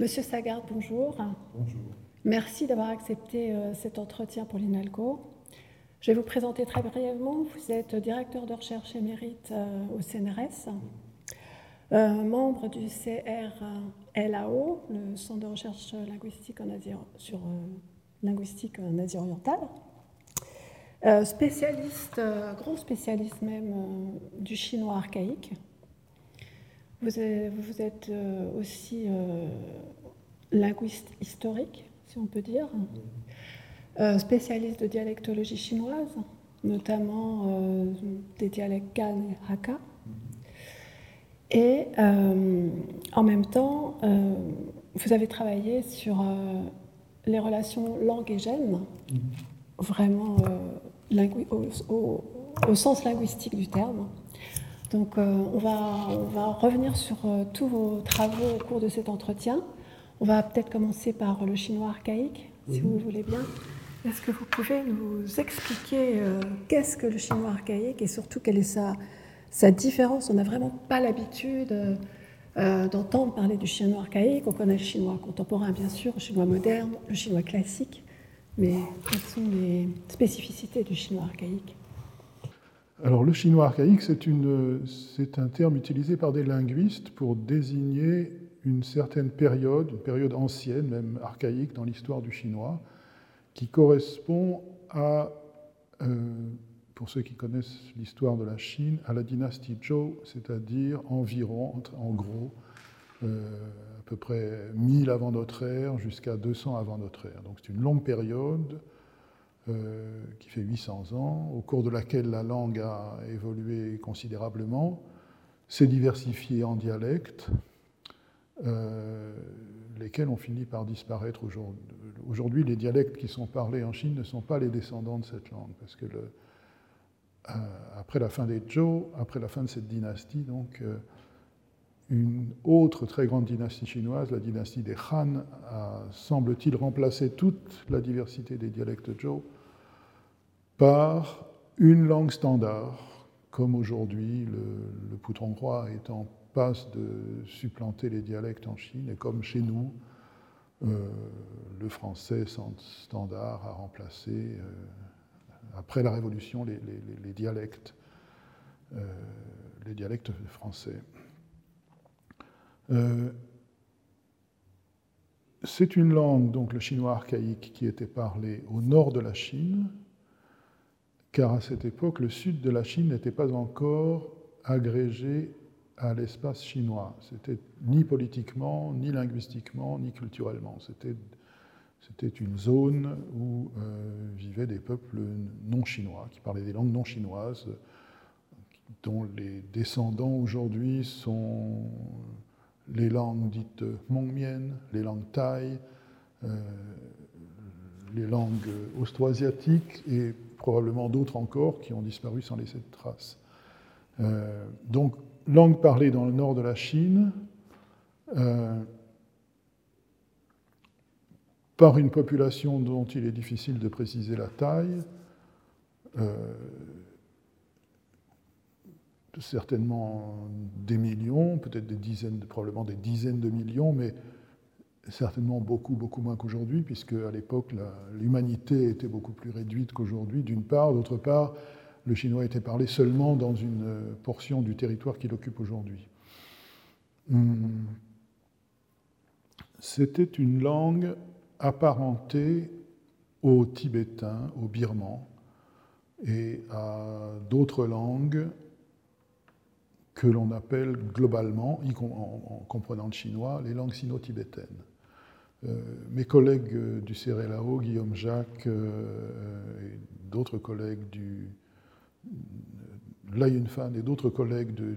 Monsieur Sagard, bonjour. Bonjour. Merci d'avoir accepté euh, cet entretien pour l'INALCO. Je vais vous présenter très brièvement. Vous êtes directeur de recherche émérite euh, au CNRS, euh, membre du CRLAO, le Centre de recherche linguistique en Asie, sur linguistique en Asie orientale. spécialiste, grand spécialiste même du chinois archaïque. Vous êtes, vous êtes aussi linguiste historique, si on peut dire, euh, spécialiste de dialectologie chinoise, notamment euh, des dialectes Gan et Hakka. Et euh, en même temps, vous avez travaillé sur les relations langue et gène, vraiment au, sens linguistique du terme. Donc on va, on, va, revenir sur tous vos travaux au cours de cet entretien. On va peut-être commencer par le chinois archaïque, si vous voulez bien. Est-ce que vous pouvez nous expliquer euh, qu'est-ce que le chinois archaïque et surtout quelle est sa, sa différence? On n'a vraiment pas l'habitude euh, d'entendre parler du chinois archaïque. On connaît le chinois contemporain, bien sûr, le chinois moderne, le chinois classique. Mais quelles sont les spécificités du chinois archaïque? Alors le chinois archaïque, c'est un terme utilisé par des linguistes pour désigner une certaine période, une période ancienne, même archaïque dans l'histoire du chinois, qui correspond à, euh, pour ceux qui connaissent l'histoire de la Chine, à la dynastie Zhou, c'est-à-dire environ, en gros, euh, à peu près 1000 avant notre ère jusqu'à 200 avant notre ère. Donc c'est une longue période euh, qui fait 800 ans, au cours de laquelle la langue a évolué considérablement, s'est diversifiée en dialectes, euh, lesquels ont fini par disparaître aujourd'hui. Aujourd'hui, les dialectes qui sont parlés en Chine ne sont pas les descendants de cette langue, parce que euh, après la fin des Zhou, après la fin de cette dynastie, donc, une autre très grande dynastie chinoise, la dynastie des Han, a, semble-t-il, remplacé toute la diversité des dialectes Zhou par une langue standard, comme aujourd'hui le, le poutron hongrois étant passe de supplanter les dialectes en Chine, et comme chez nous, euh, le français standard a remplacé, euh, après la Révolution, les, dialectes, euh, dialectes français. C'est une langue, donc le chinois archaïque, qui était parlée au nord de la Chine, car à cette époque, le sud de la Chine n'était pas encore agrégé à l'espace chinois. C'était ni politiquement, ni linguistiquement, ni culturellement. C'était, une zone où euh, vivaient des peuples non chinois, qui parlaient des langues non chinoises, dont les descendants aujourd'hui sont les langues dites hmongmiennes, les langues thaï, euh, les langues austroasiatiques et probablement d'autres encore qui ont disparu sans laisser de traces. Euh, donc langue parlée dans le nord de la Chine, euh, par une population dont il est difficile de préciser la taille, euh, certainement des millions, peut-être des dizaines, probablement des dizaines de millions, mais certainement beaucoup, beaucoup moins qu'aujourd'hui, puisque à l'époque, l'humanité était beaucoup plus réduite qu'aujourd'hui, d'une part. D'autre part, le chinois était parlé seulement dans une euh, portion du territoire qu'il occupe aujourd'hui. Hmm. C'était une langue apparentée au tibétain, au birman, et à d'autres langues que l'on appelle globalement, en comprenant le chinois, les langues sino-tibétaines. Euh, mes collègues du CRLAO, Guillaume Jacques euh, et d'autres collègues du, Fan et d'autres collègues de,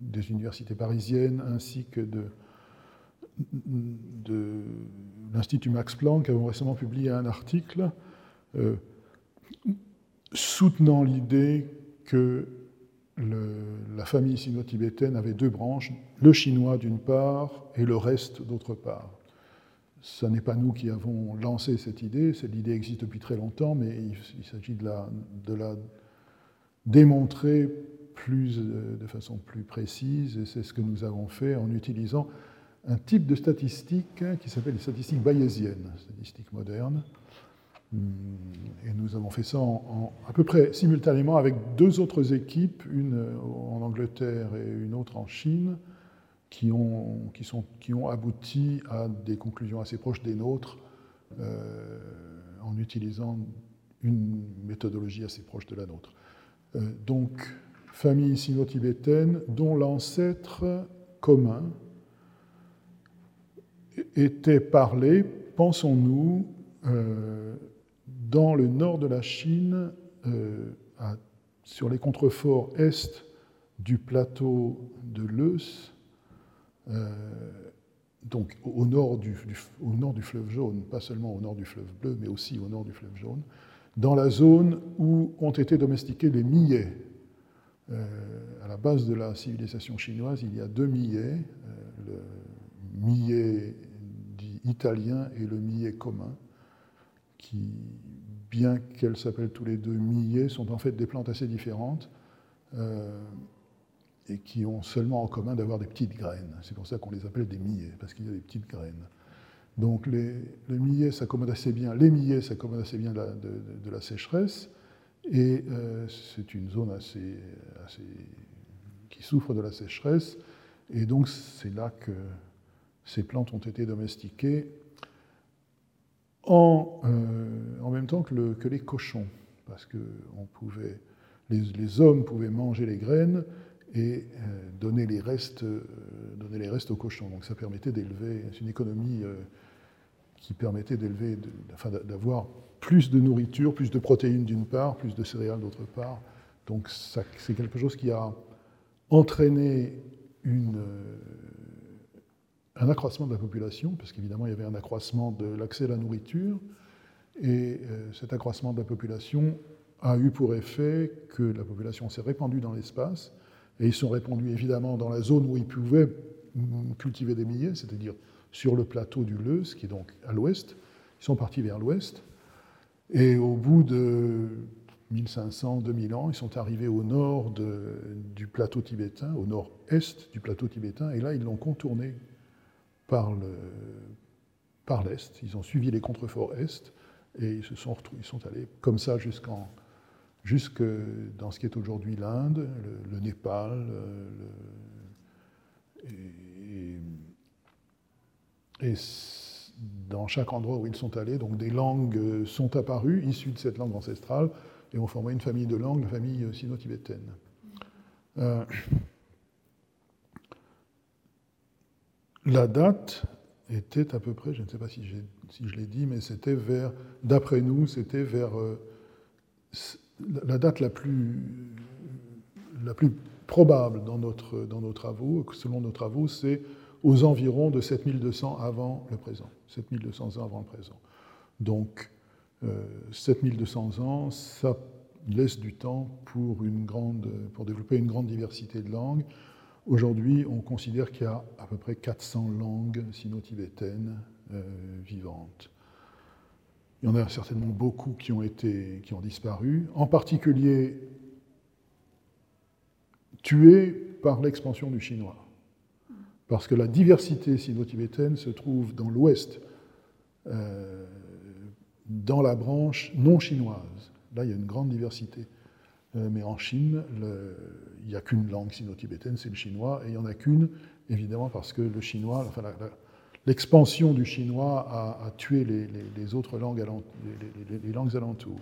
des universités parisiennes ainsi que de, l'Institut Max Planck avons récemment publié un article euh, soutenant l'idée que la famille sino-tibétaine avait deux branches, le chinois d'une part et le reste d'autre part. Ce n'est pas nous qui avons lancé cette idée, cette idée existe depuis très longtemps, mais il, s'agit de la, démontrer plus, de façon plus précise, et c'est ce que nous avons fait en utilisant un type de statistique qui s'appelle les statistiques bayésiennes, statistiques modernes. Hmm, et nous avons fait ça à peu près simultanément avec deux autres équipes, une en Angleterre et une autre en Chine, qui ont, qui sont, qui ont abouti à des conclusions assez proches des nôtres euh, en utilisant une méthodologie assez proche de la nôtre. Euh, donc, famille sino-tibétaine dont l'ancêtre commun était parlé, pensons-nous, euh, dans le nord de la Chine, euh, sur les contreforts est du plateau de Leus, euh, donc au nord, du, au nord du fleuve jaune, pas seulement au nord du fleuve bleu, mais aussi au nord du fleuve jaune, dans la zone où ont été domestiqués les millets. à la base de la civilisation chinoise, il y a deux millets, le millet italien et le millet commun, qui, bien qu'elles s'appellent tous les deux millets, sont en fait des plantes assez différentes euh, et qui ont seulement en commun d'avoir des petites graines. C'est pour ça qu'on les appelle des millets, parce qu'il y a des petites graines. Donc les, les millets s'accommodent assez bien, les s'accommodent assez bien de, la sécheresse, et euh, c'est une zone assez, qui souffre de la sécheresse, et donc c'est là que ces plantes ont été domestiquées en, euh, en même temps que, le, que, les cochons, parce que les, hommes pouvaient manger les graines et euh, donner, les restes, euh, donner les restes aux cochons. Donc ça permettait d'élever, c'est une économie qui permettait d'avoir plus de nourriture, plus de protéines d'une part, plus de céréales d'autre part. Donc c'est quelque chose qui a entraîné une un accroissement de la population, parce qu'évidemment il y avait un accroissement de l'accès à la nourriture, et euh, cet accroissement de la population a eu pour effet que la population s'est répandue dans l'espace, et ils sont répandus évidemment dans la zone où ils pouvaient cultiver des millets, c'est-à-dire sur le plateau du Leus, qui est donc à l'ouest. Ils sont partis vers l'ouest, et au bout de 1500, 2000 ans, ils sont arrivés au nord du plateau tibétain, au nord-est du plateau tibétain, et là ils l'ont contourné par l'Est. Ils ont suivi les contreforts Est et ils se sont, ils sont allés comme ça jusqu'en, jusque dans ce qui est aujourd'hui l'Inde, le, Népal, et, et, dans chaque endroit où ils sont allés, donc des langues sont apparues issues de cette langue ancestrale et ont formé une famille de langues, la famille sino-tibétaine. Euh, La date était à peu près, je ne sais pas si, je l'ai dit, mais c'était vers, d'après nous, c'était vers euh, la date la plus, la plus probable dans, notre, dans nos travaux, selon nos travaux, c'est aux environs de 7200 avant le présent, 7200 ans avant le présent. Donc, 7200 euh, ans, ça laisse du temps pour, une grande, pour développer une grande diversité de langues, Aujourd'hui, on considère qu'il y a à peu près 400 langues sino-tibétaines euh, vivantes. Il y en a certainement beaucoup qui ont, été, qui ont disparu, en particulier tuées par l'expansion du chinois. Parce que la diversité sino-tibétaine se trouve dans l'ouest, euh, dans la branche non chinoise. Là, il y a une grande diversité. Euh, mais en Chine, il n'y a qu'une langue sino-tibétaine, c'est le chinois, et il n'y en a qu'une, évidemment, parce que le chinois, enfin, l'expansion du chinois a, tué les, autres langues, les, langues alentours.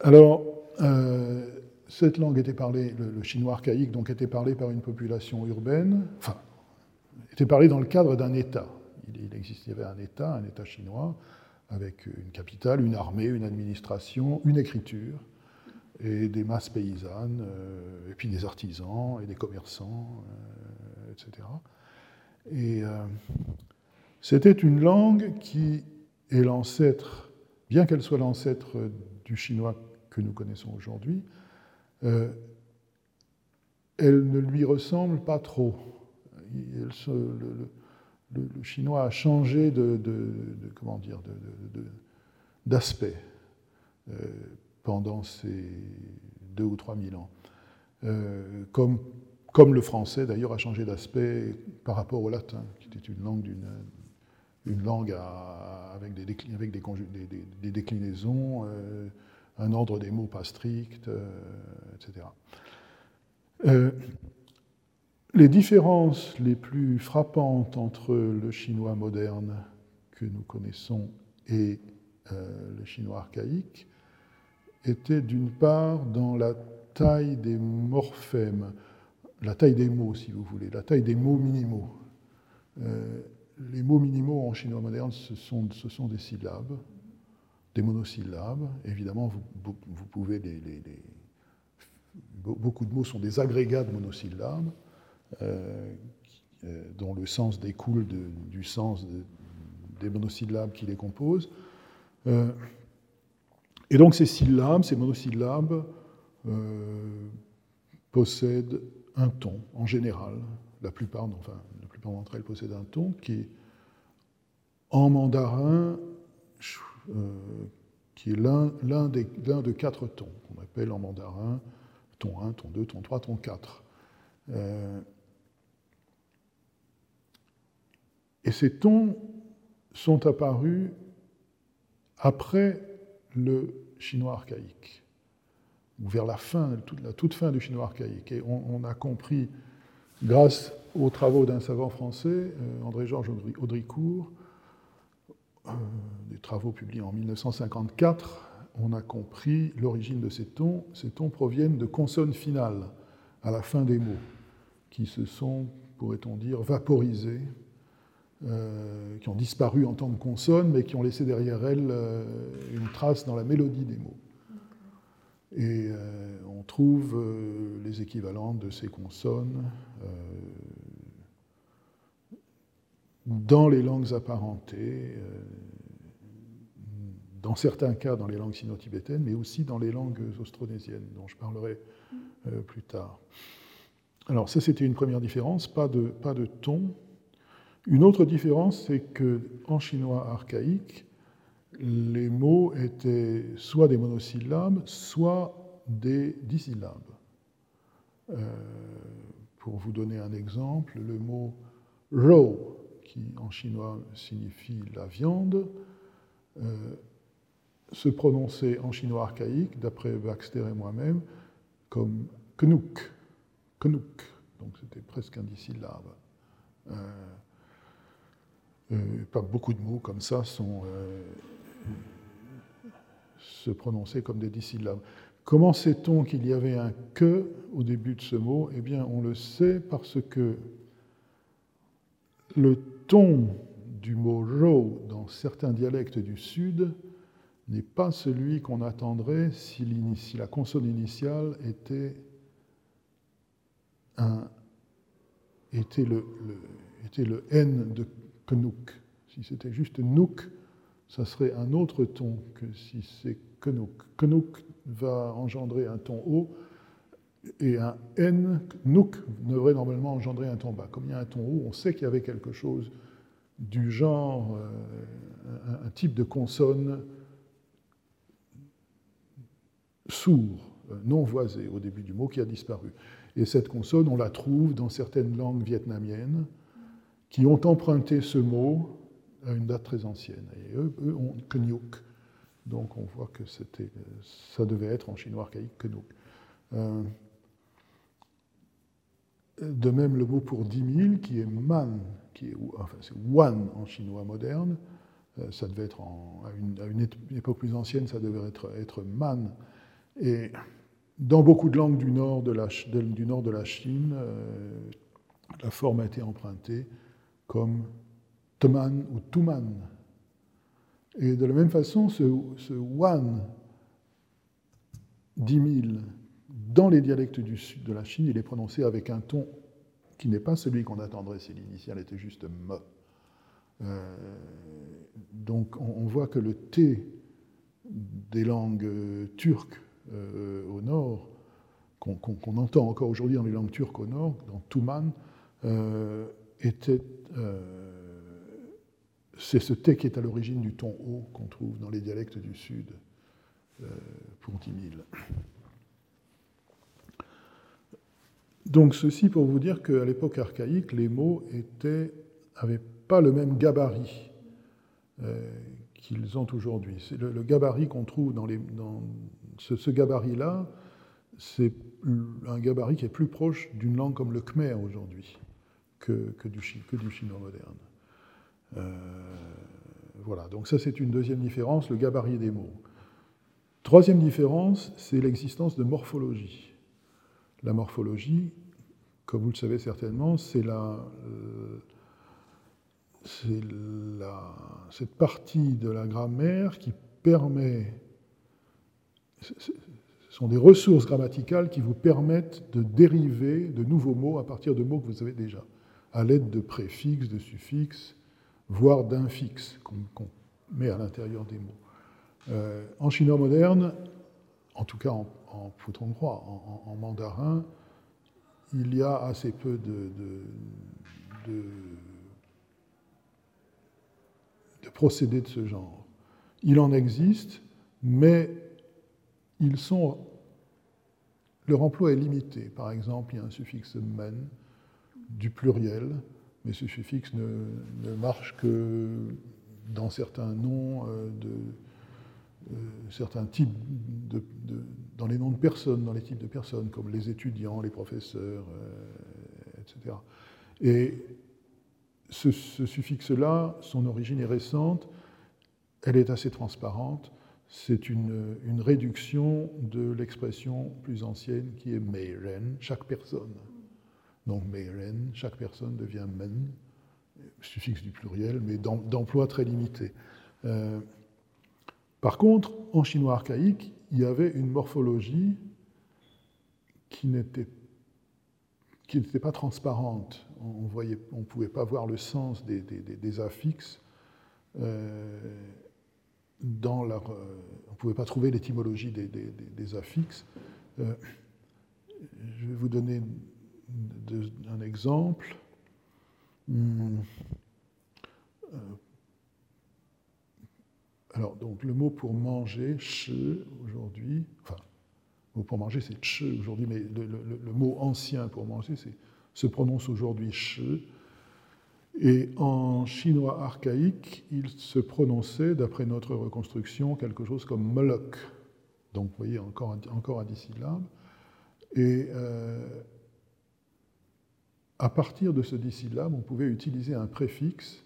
Alors, euh, cette langue était parlée, le, chinois archaïque, donc était parlé par une population urbaine, enfin, était parlé dans le cadre d'un État. Il, il existait, un État, un État chinois, avec une capitale, une armée, une administration, une écriture, et des masses paysannes, euh, et puis des artisans et des commerçants, euh, etc. Et euh, c'était une langue qui est l'ancêtre, bien qu'elle soit l'ancêtre du chinois que nous connaissons aujourd'hui, elle ne lui ressemble pas trop. Chinois a changé de, comment dire, d'aspect euh, pendant ces deux ou trois mille ans. Euh, comme, comme le français d'ailleurs a changé d'aspect par rapport au latin, qui était une langue, une langue avec, des, avec des, déclinaisons, euh, un ordre des mots pas strict, etc. Euh, les différences les plus frappantes entre le chinois moderne que nous connaissons et le chinois archaïque étaient d'une part dans la taille des morphèmes, la taille des mots, si vous voulez, la taille des mots minimaux. Euh, les mots minimaux en chinois moderne, ce sont, des syllabes, des monosyllabes. Évidemment, vous, pouvez les, Beaucoup de mots sont des agrégats de monosyllabes, euh, euh, dont le sens découle du sens des monosyllabes qui les composent. et donc ces syllabes, ces monosyllabes, possèdent un ton en général. La plupart, enfin, la plupart d'entre elles possèdent un ton qui est en mandarin, euh, qui est l'un de quatre tons, qu'on appelle en mandarin ton 1, ton 2, ton 3, ton 4. Euh, et ces tons sont apparus après le chinois archaïque ou vers la fin, la toute fin du chinois archaïque. Et on, a compris, grâce aux travaux d'un savant français, euh, André-Georges Audricourt, euh, des travaux publiés en 1954, on a compris l'origine de ces tons. Ces tons proviennent de consonnes finales à la fin des mots, qui se sont, pourrait-on dire, vaporisées, euh, qui ont disparu en tant que consonnes, mais qui ont laissé derrière elles une trace dans la mélodie des mots. Et euh, on trouve euh, les équivalents de ces consonnes euh, dans les langues apparentées, dans certains cas dans les langues sino-tibétaines, mais aussi dans les langues austronésiennes, dont je parlerai plus tard. Alors ça, c'était une première différence, pas de, pas de ton. Une autre différence, c'est qu'en chinois archaïque, les mots étaient soit des monosyllabes, soit des dissyllabes. Euh, pour vous donner un exemple, le mot ro, qui en chinois signifie la viande, euh, se prononçait en chinois archaïque, d'après Baxter et moi-même, comme knouk, knouk. Donc c'était presque un dissyllabe. Euh, pas beaucoup de mots comme ça sont se prononcer comme des dissyllabes. Comment sait-on qu'il y avait un que au début de ce mot? Eh bien, on le sait parce que le ton du mot ro dans certains dialectes du Sud n'est pas celui qu'on attendrait si, la consonne initiale était, le, était le N de Knouk. Si c'était juste Nouk, ça serait un autre ton que si c'est Knouk. Knouk va engendrer un ton haut et un N, Nouk, devrait normalement engendrer un ton bas. Comme il y a un ton haut, on sait qu'il y avait quelque chose du genre, euh, un, type de consonne sourd, euh, non voisé au début du mot qui a disparu. Et cette consonne, on la trouve dans certaines langues vietnamiennes qui ont emprunté ce mot à une date très ancienne. Et eux, ont Kenyuk. Donc on voit que ça devait être en chinois archaïque Kenyuk. Euh, de même, le mot pour 10 000, qui est man, qui est, enfin c'est wan en chinois moderne, euh, ça devait être à, une, époque plus ancienne, ça devait être, être man. Et dans beaucoup de langues du nord de la, du nord de la Chine, euh, la forme a été empruntée comme Toman ou Tuman. Et de la même façon, ce, Wan, 10 000, dans les dialectes du sud de la Chine, il est prononcé avec un ton qui n'est pas celui qu'on attendrait si l'initiale était juste me. Euh, donc on, voit que le T des langues turques euh, au nord, qu'on entend encore aujourd'hui dans les langues turques au nord, dans Tuman, euh, était c'est ce T qui est à l'origine du ton haut qu'on trouve dans les dialectes du Sud euh, pour 10 000. Donc ceci pour vous dire qu'à l'époque archaïque, les mots n'avaient pas le même gabarit euh, qu'ils ont aujourd'hui. C'est le, gabarit qu'on trouve dans, dans ce, gabarit-là, c'est un gabarit qui est plus proche d'une langue comme le khmer aujourd'hui que, du, chinois moderne. Euh, voilà, donc ça c'est une deuxième différence, le gabarit des mots. Troisième différence, c'est l'existence de morphologie. La morphologie, comme vous le savez certainement, c'est la, euh, cette partie de la grammaire qui permet, ce sont des ressources grammaticales qui vous permettent de dériver de nouveaux mots à partir de mots que vous avez déjà, à l'aide de préfixes, de suffixes, voire d'infixes qu'on met à l'intérieur des mots. Euh, en chinois moderne, en tout cas en, en en, mandarin, il y a assez peu de, de, de, procédés de ce genre. Il en existe, mais ils sont, leur emploi est limité. Par exemple, il y a un suffixe men du pluriel, mais ce suffixe ne, marche que dans certains noms euh, de, euh, certains types dans les noms de personnes, dans les types de personnes, comme les étudiants, les professeurs, euh, etc. Et ce, suffixe-là, son origine est récente, elle est assez transparente, c'est une, une, réduction de l'expression plus ancienne qui est meiren, chaque personne. Donc meiren, chaque personne devient men, suffixe du pluriel, mais d'emploi très limité. Euh, par contre, en chinois archaïque, il y avait une morphologie qui n'était pas transparente. On ne on pouvait pas voir le sens des, affixes. Euh, dans euh, on ne pouvait pas trouver l'étymologie des, affixes. Euh, je vais vous donner un exemple. Hmm. Alors, donc, le mot pour manger, che, aujourd'hui, enfin, le mot pour manger, c'est che aujourd'hui, mais le, mot ancien pour manger se prononce aujourd'hui che. Et en chinois archaïque, il se prononçait, d'après notre reconstruction, quelque chose comme molok. Donc, vous voyez, encore, encore syllabes. Et euh, à partir de ce dix syllabes, on pouvait utiliser un préfixe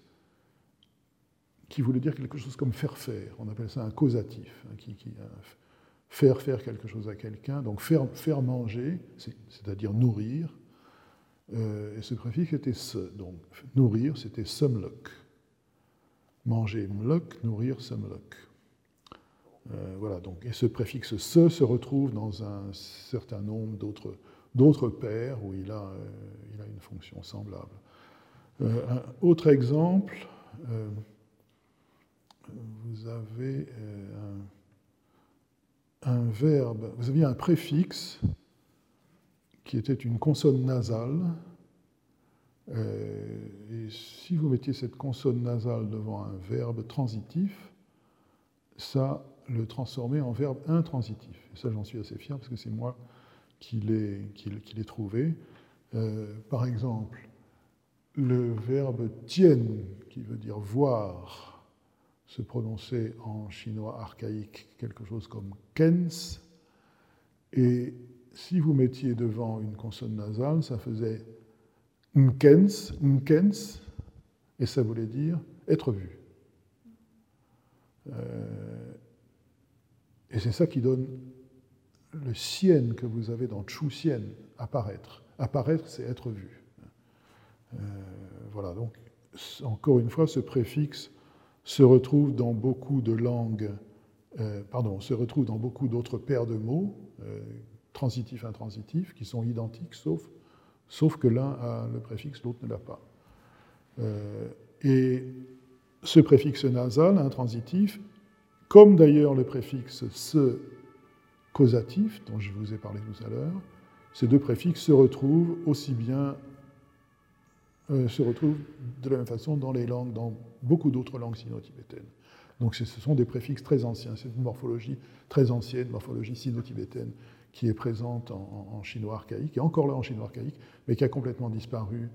qui voulait dire quelque chose comme faire faire. On appelle ça un causatif, hein, qui, faire faire quelque chose à quelqu'un. Donc faire, faire manger, c'est-à-dire nourrir. Euh, et ce préfixe était se. Donc nourrir, c'était semlok. Manger mlok, nourrir semlok. Euh, voilà, donc, et ce préfixe se se retrouve dans un certain nombre d'autres, d'autres paires où il a, il a une fonction semblable. un autre exemple, vous avez euh, un, verbe, vous aviez un préfixe qui était une consonne nasale. Euh, et si vous mettiez cette consonne nasale devant un verbe transitif, ça le transformait en verbe intransitif. Et ça, j'en suis assez fier parce que c'est moi qui l'ai trouvé. Euh, par exemple, le verbe tienne, qui veut dire voir, se prononçait en chinois archaïque quelque chose comme kens. Et si vous mettiez devant une consonne nasale, ça faisait nkens, nkens, et ça voulait dire être vu. Euh, et c'est ça qui donne le sien que vous avez dans chu sien, apparaître. Apparaître, c'est être vu. Euh, voilà, donc encore une fois, ce préfixe se retrouve dans beaucoup de langues, euh, pardon, se retrouve dans beaucoup d'autres paires de mots, euh, transitifs, intransitifs, qui sont identiques, sauf, sauf que l'un a le préfixe, l'autre ne l'a pas. Et ce préfixe nasal, intransitif, comme d'ailleurs le préfixe se causatif, dont je vous ai parlé tout à l'heure, ces deux préfixes se retrouvent aussi bien euh, se retrouvent de la même façon dans les langues, dans beaucoup d'autres langues sino-tibétaines. Donc ce sont des préfixes très anciens, c'est une morphologie très ancienne, morphologie sino-tibétaine, qui est présente en, chinois archaïque, et encore là en chinois archaïque, mais qui a complètement disparu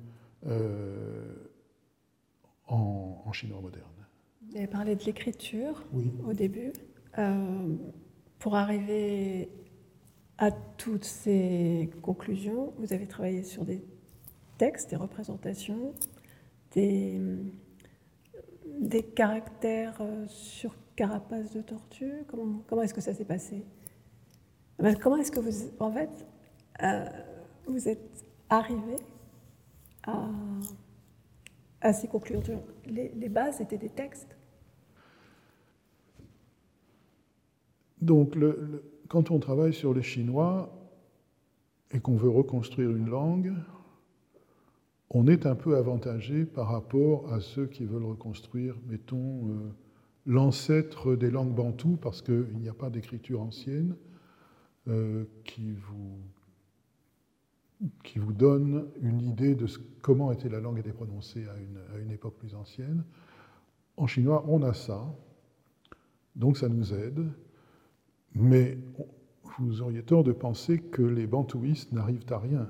en, chinois moderne. Vous avez parlé de l'écriture oui. au début. Pour arriver à toutes ces conclusions, vous avez travaillé sur des textes, des représentations, des, des caractères euh, sur carapace de tortue. Comment, comment est-ce que ça s'est passé? Comment est-ce que vous, en fait, euh, vous êtes arrivé à, à ces conclusions? Les, les bases étaient des textes Donc, quand on travaille sur le chinois et qu'on veut reconstruire une langue, on est un peu avantagé par rapport à ceux qui veulent reconstruire, mettons, euh, l'ancêtre des langues bantoues, parce qu'il n'y a pas d'écriture ancienne euh, qui, vous, qui vous donne une idée de comment était la langue était prononcée à à une époque plus ancienne. En chinois, on a ça, donc ça nous aide. Mais vous auriez tort de penser que les bantouistes n'arrivent à rien.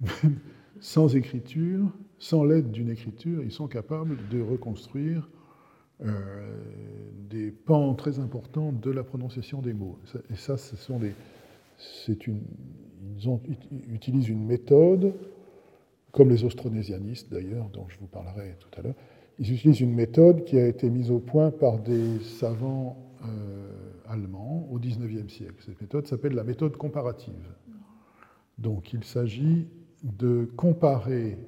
sans écriture, sans l'aide d'une écriture, ils sont capables de reconstruire euh, des pans très importants de la prononciation des mots. Et ça, ce sont des, une, ils utilisent une méthode, comme les austronésianistes d'ailleurs, dont je vous parlerai tout à l'heure, ils utilisent une méthode qui a été mise au point par des savants euh, allemand au XIXe siècle. Cette méthode s'appelle la méthode comparative. Donc il s'agit de comparer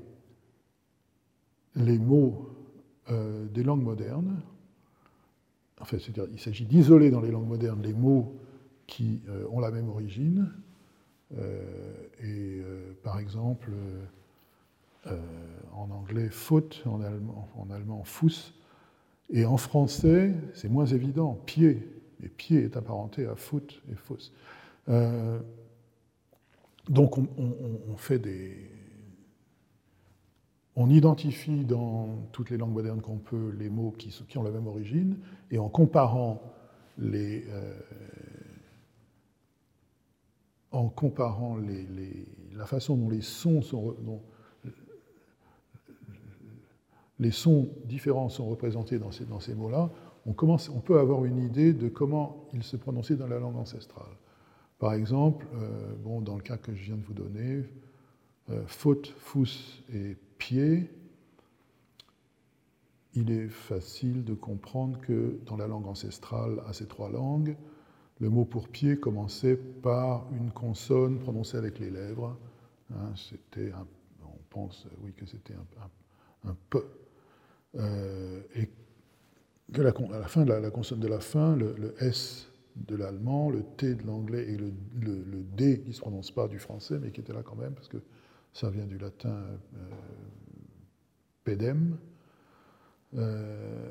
les mots euh, des langues modernes, enfin, c'est-à-dire il s'agit d'isoler dans les langues modernes les mots qui euh, ont la même origine, euh, et par exemple, en anglais foot, en allemand, en allemand et en français, c'est moins évident, pied. Et pied est apparenté à foot et fausse. Euh, donc on, fait des. On identifie dans toutes les langues modernes qu'on peut les mots qui, ont la même origine, et en comparant les. Euh, en comparant les, la façon dont les sons différents sont représentés dans ces mots-là, on, peut avoir une idée de comment il se prononçait dans la langue ancestrale. Par exemple, euh, bon, dans le cas que je viens de vous donner, euh, faute, fous et pied, il est facile de comprendre que dans la langue ancestrale à ces trois langues, le mot pour pied commençait par une consonne prononcée avec les lèvres. Hein, c'était on pense oui que c'était un, peu. Euh, à la fin de la, consonne de la fin, le, S de l'allemand, le T de l'anglais et le, D qui ne se prononce pas du français, mais qui était là quand même, parce que ça vient du latin euh, pedem. Euh,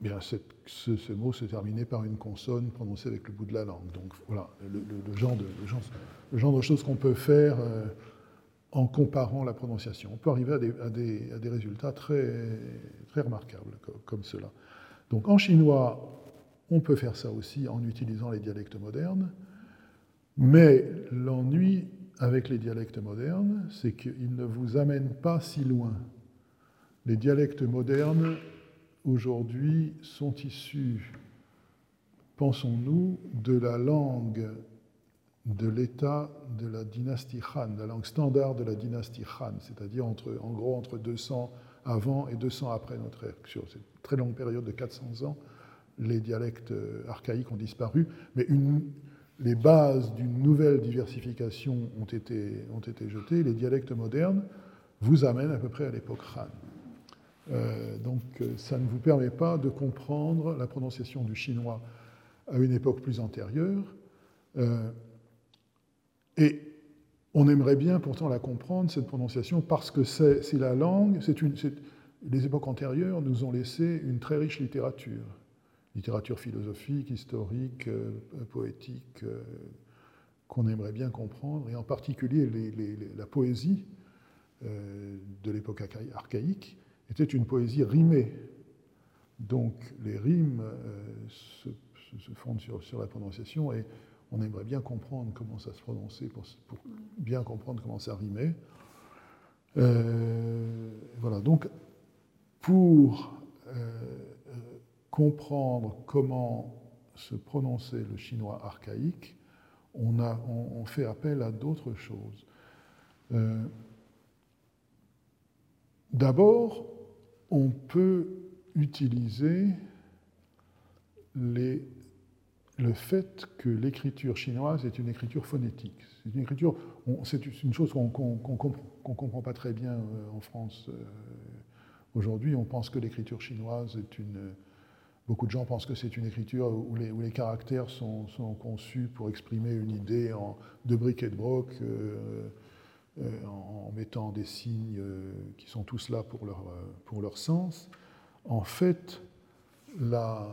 bien, ce, mot se terminait par une consonne prononcée avec le bout de la langue. Donc voilà, le, genre, de, le genre, de choses qu'on peut faire. Euh, en comparant la prononciation. On peut arriver à des, résultats très remarquables comme, cela. Donc en chinois, on peut faire ça aussi en utilisant les dialectes modernes, mais l'ennui avec les dialectes modernes, c'est qu'ils ne vous amènent pas si loin. Les dialectes modernes, aujourd'hui, sont issus, pensons-nous, de la langue de l'état de la dynastie Han, la langue standard de la dynastie Han, c'est-à-dire entre, en gros entre 200 avant et 200 après notre ère. Sur cette très longue période de 400 ans, les dialectes euh, archaïques ont disparu, mais les bases d'une nouvelle diversification ont été, ont été jetées. Les dialectes modernes vous amènent à peu près à l'époque Han. Euh, donc euh, ça ne vous permet pas de comprendre la prononciation du chinois à une époque plus antérieure. Et on aimerait bien pourtant la comprendre, cette prononciation, parce que c'est la langue, les époques antérieures nous ont laissé une très riche littérature, littérature philosophique, historique, euh, poétique, euh, qu'on aimerait bien comprendre, et en particulier la poésie euh, de l'époque archaïque était une poésie rimée. Donc les rimes se, se, fonde sur, sur, la prononciation et on aimerait bien comprendre comment ça se prononçait pour, bien comprendre comment ça rimait. Euh, voilà, donc pour comprendre comment se prononcer le chinois archaïque, on, fait appel à d'autres choses. D'abord, on peut utiliser les, le fait que l'écriture chinoise est une écriture phonétique. C'est une écriture, c'est une chose qu'on ne comprend pas très bien euh, en France euh, aujourd'hui. On pense que l'écriture chinoise est une. Beaucoup de gens pensent que c'est une écriture où les, caractères sont, sont, conçus pour exprimer une idée en, de briques et de broc. Euh, en, mettant des signes qui sont tous là pour leur, pour leur sens en fait, la,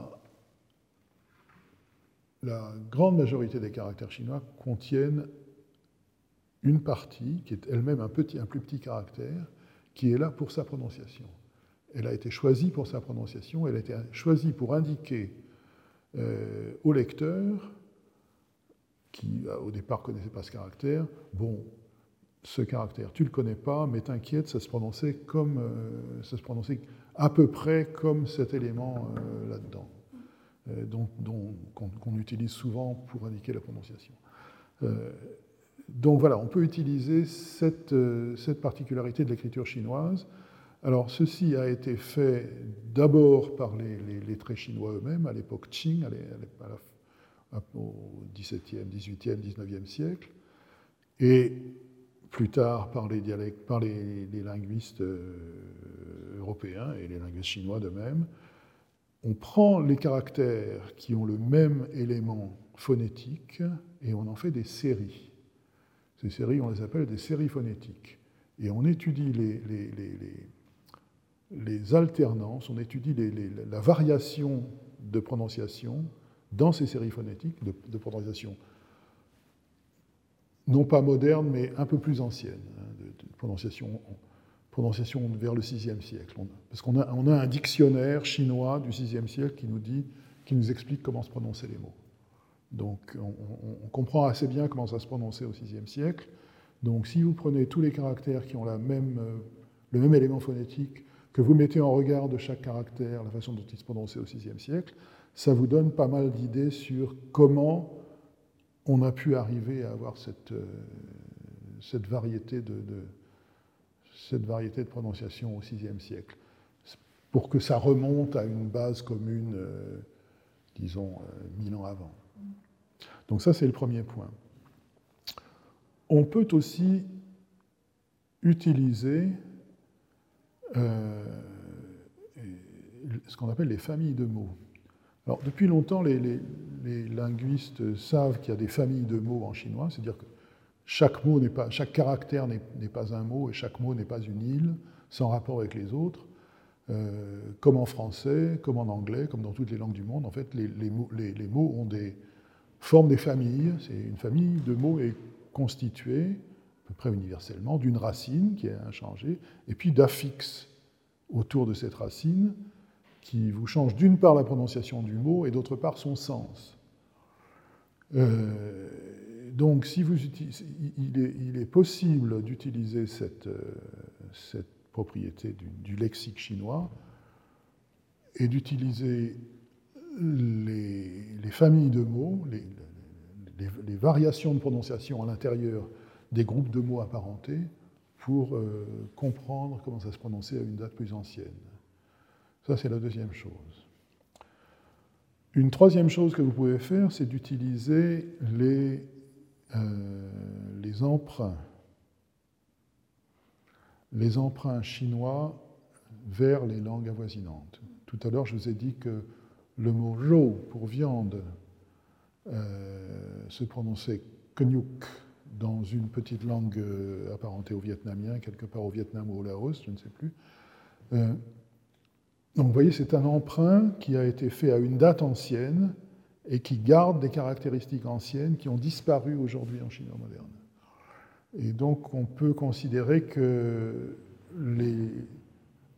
grande majorité des caractères chinois contiennent une partie, qui est elle-même un, plus petit caractère, qui est là pour sa prononciation. Elle a été choisie pour sa prononciation, elle a été choisie pour indiquer euh, au lecteur, qui au départ ne connaissait pas ce caractère, bon, ce caractère, tu ne le connais pas, mais t'inquiète, ça se prononçait comme, euh, ça se prononçait à peu près comme cet élément euh, là-dedans, euh, qu'on utilise souvent pour indiquer la prononciation. Euh, donc voilà, on peut utiliser cette, cette particularité de l'écriture chinoise. Alors ceci a été fait d'abord par les, les, traits chinois eux-mêmes à l'époque Qing, au XVIIe, XVIIIe, XIXe siècle, et plus tard par les, dialectes, par les, linguistes euh, européens et les linguistes chinois de même, on prend les caractères qui ont le même élément phonétique et on en fait des séries. Ces séries, on les appelle des séries phonétiques. Et on étudie les, alternances, on étudie la variation de prononciation dans ces séries phonétiques, de, de prononciation non pas moderne, mais un peu plus ancienne, hein, de, prononciation, prononciation vers le VIe siècle. parce qu'on a, on a, un dictionnaire chinois du VIe siècle qui nous, dit, qui nous explique comment se prononcer les mots. Donc on, comprend assez bien comment ça se prononçait au VIe siècle. Donc si vous prenez tous les caractères qui ont la même, euh, le même élément phonétique, que vous mettez en regard de chaque caractère, la façon dont il se prononçait au VIe siècle, ça vous donne pas mal d'idées sur comment on a pu arriver à avoir cette, euh, cette, variété, de, cette variété de prononciation au VIe siècle, pour que ça remonte à une base commune, euh, disons, euh, mille ans avant. Donc ça, c'est le premier point. On peut aussi utiliser ce qu'on appelle les familles de mots. Alors, depuis longtemps, les, linguistes savent qu'il y a des familles de mots en chinois, c'est-à-dire que chaque, mot pas, chaque caractère n'est pas un mot et chaque mot n'est pas une île, sans rapport avec les autres. Euh, comme en français, comme en anglais, comme dans toutes les langues du monde, en fait, les, mots, ont des formes des familles. C'est une famille de mots est constituée, à peu près universellement, d'une racine qui est inchangée, et puis d'affixes autour de cette racine qui vous change d'une part la prononciation du mot et d'autre part son sens. Euh, donc, si vous, il, est, possible d'utiliser cette, euh, cette, propriété du, lexique chinois et d'utiliser les, familles de mots, les, les, variations de prononciation à l'intérieur des groupes de mots apparentés pour euh, comprendre comment ça se prononçait à une date plus ancienne. Ça, c'est la deuxième chose. Une troisième chose que vous pouvez faire, c'est d'utiliser les, euh, les emprunts. Les emprunts chinois vers les langues avoisinantes. Tout à l'heure, je vous ai dit que le mot jo pour viande euh, se prononçait knyuk dans une petite langue euh, apparentée au vietnamien, quelque part au Vietnam ou au Laos, je ne sais plus. Donc vous voyez, c'est un emprunt qui a été fait à une date ancienne et qui garde des caractéristiques anciennes qui ont disparu aujourd'hui en chinois moderne. Et donc on peut considérer que les,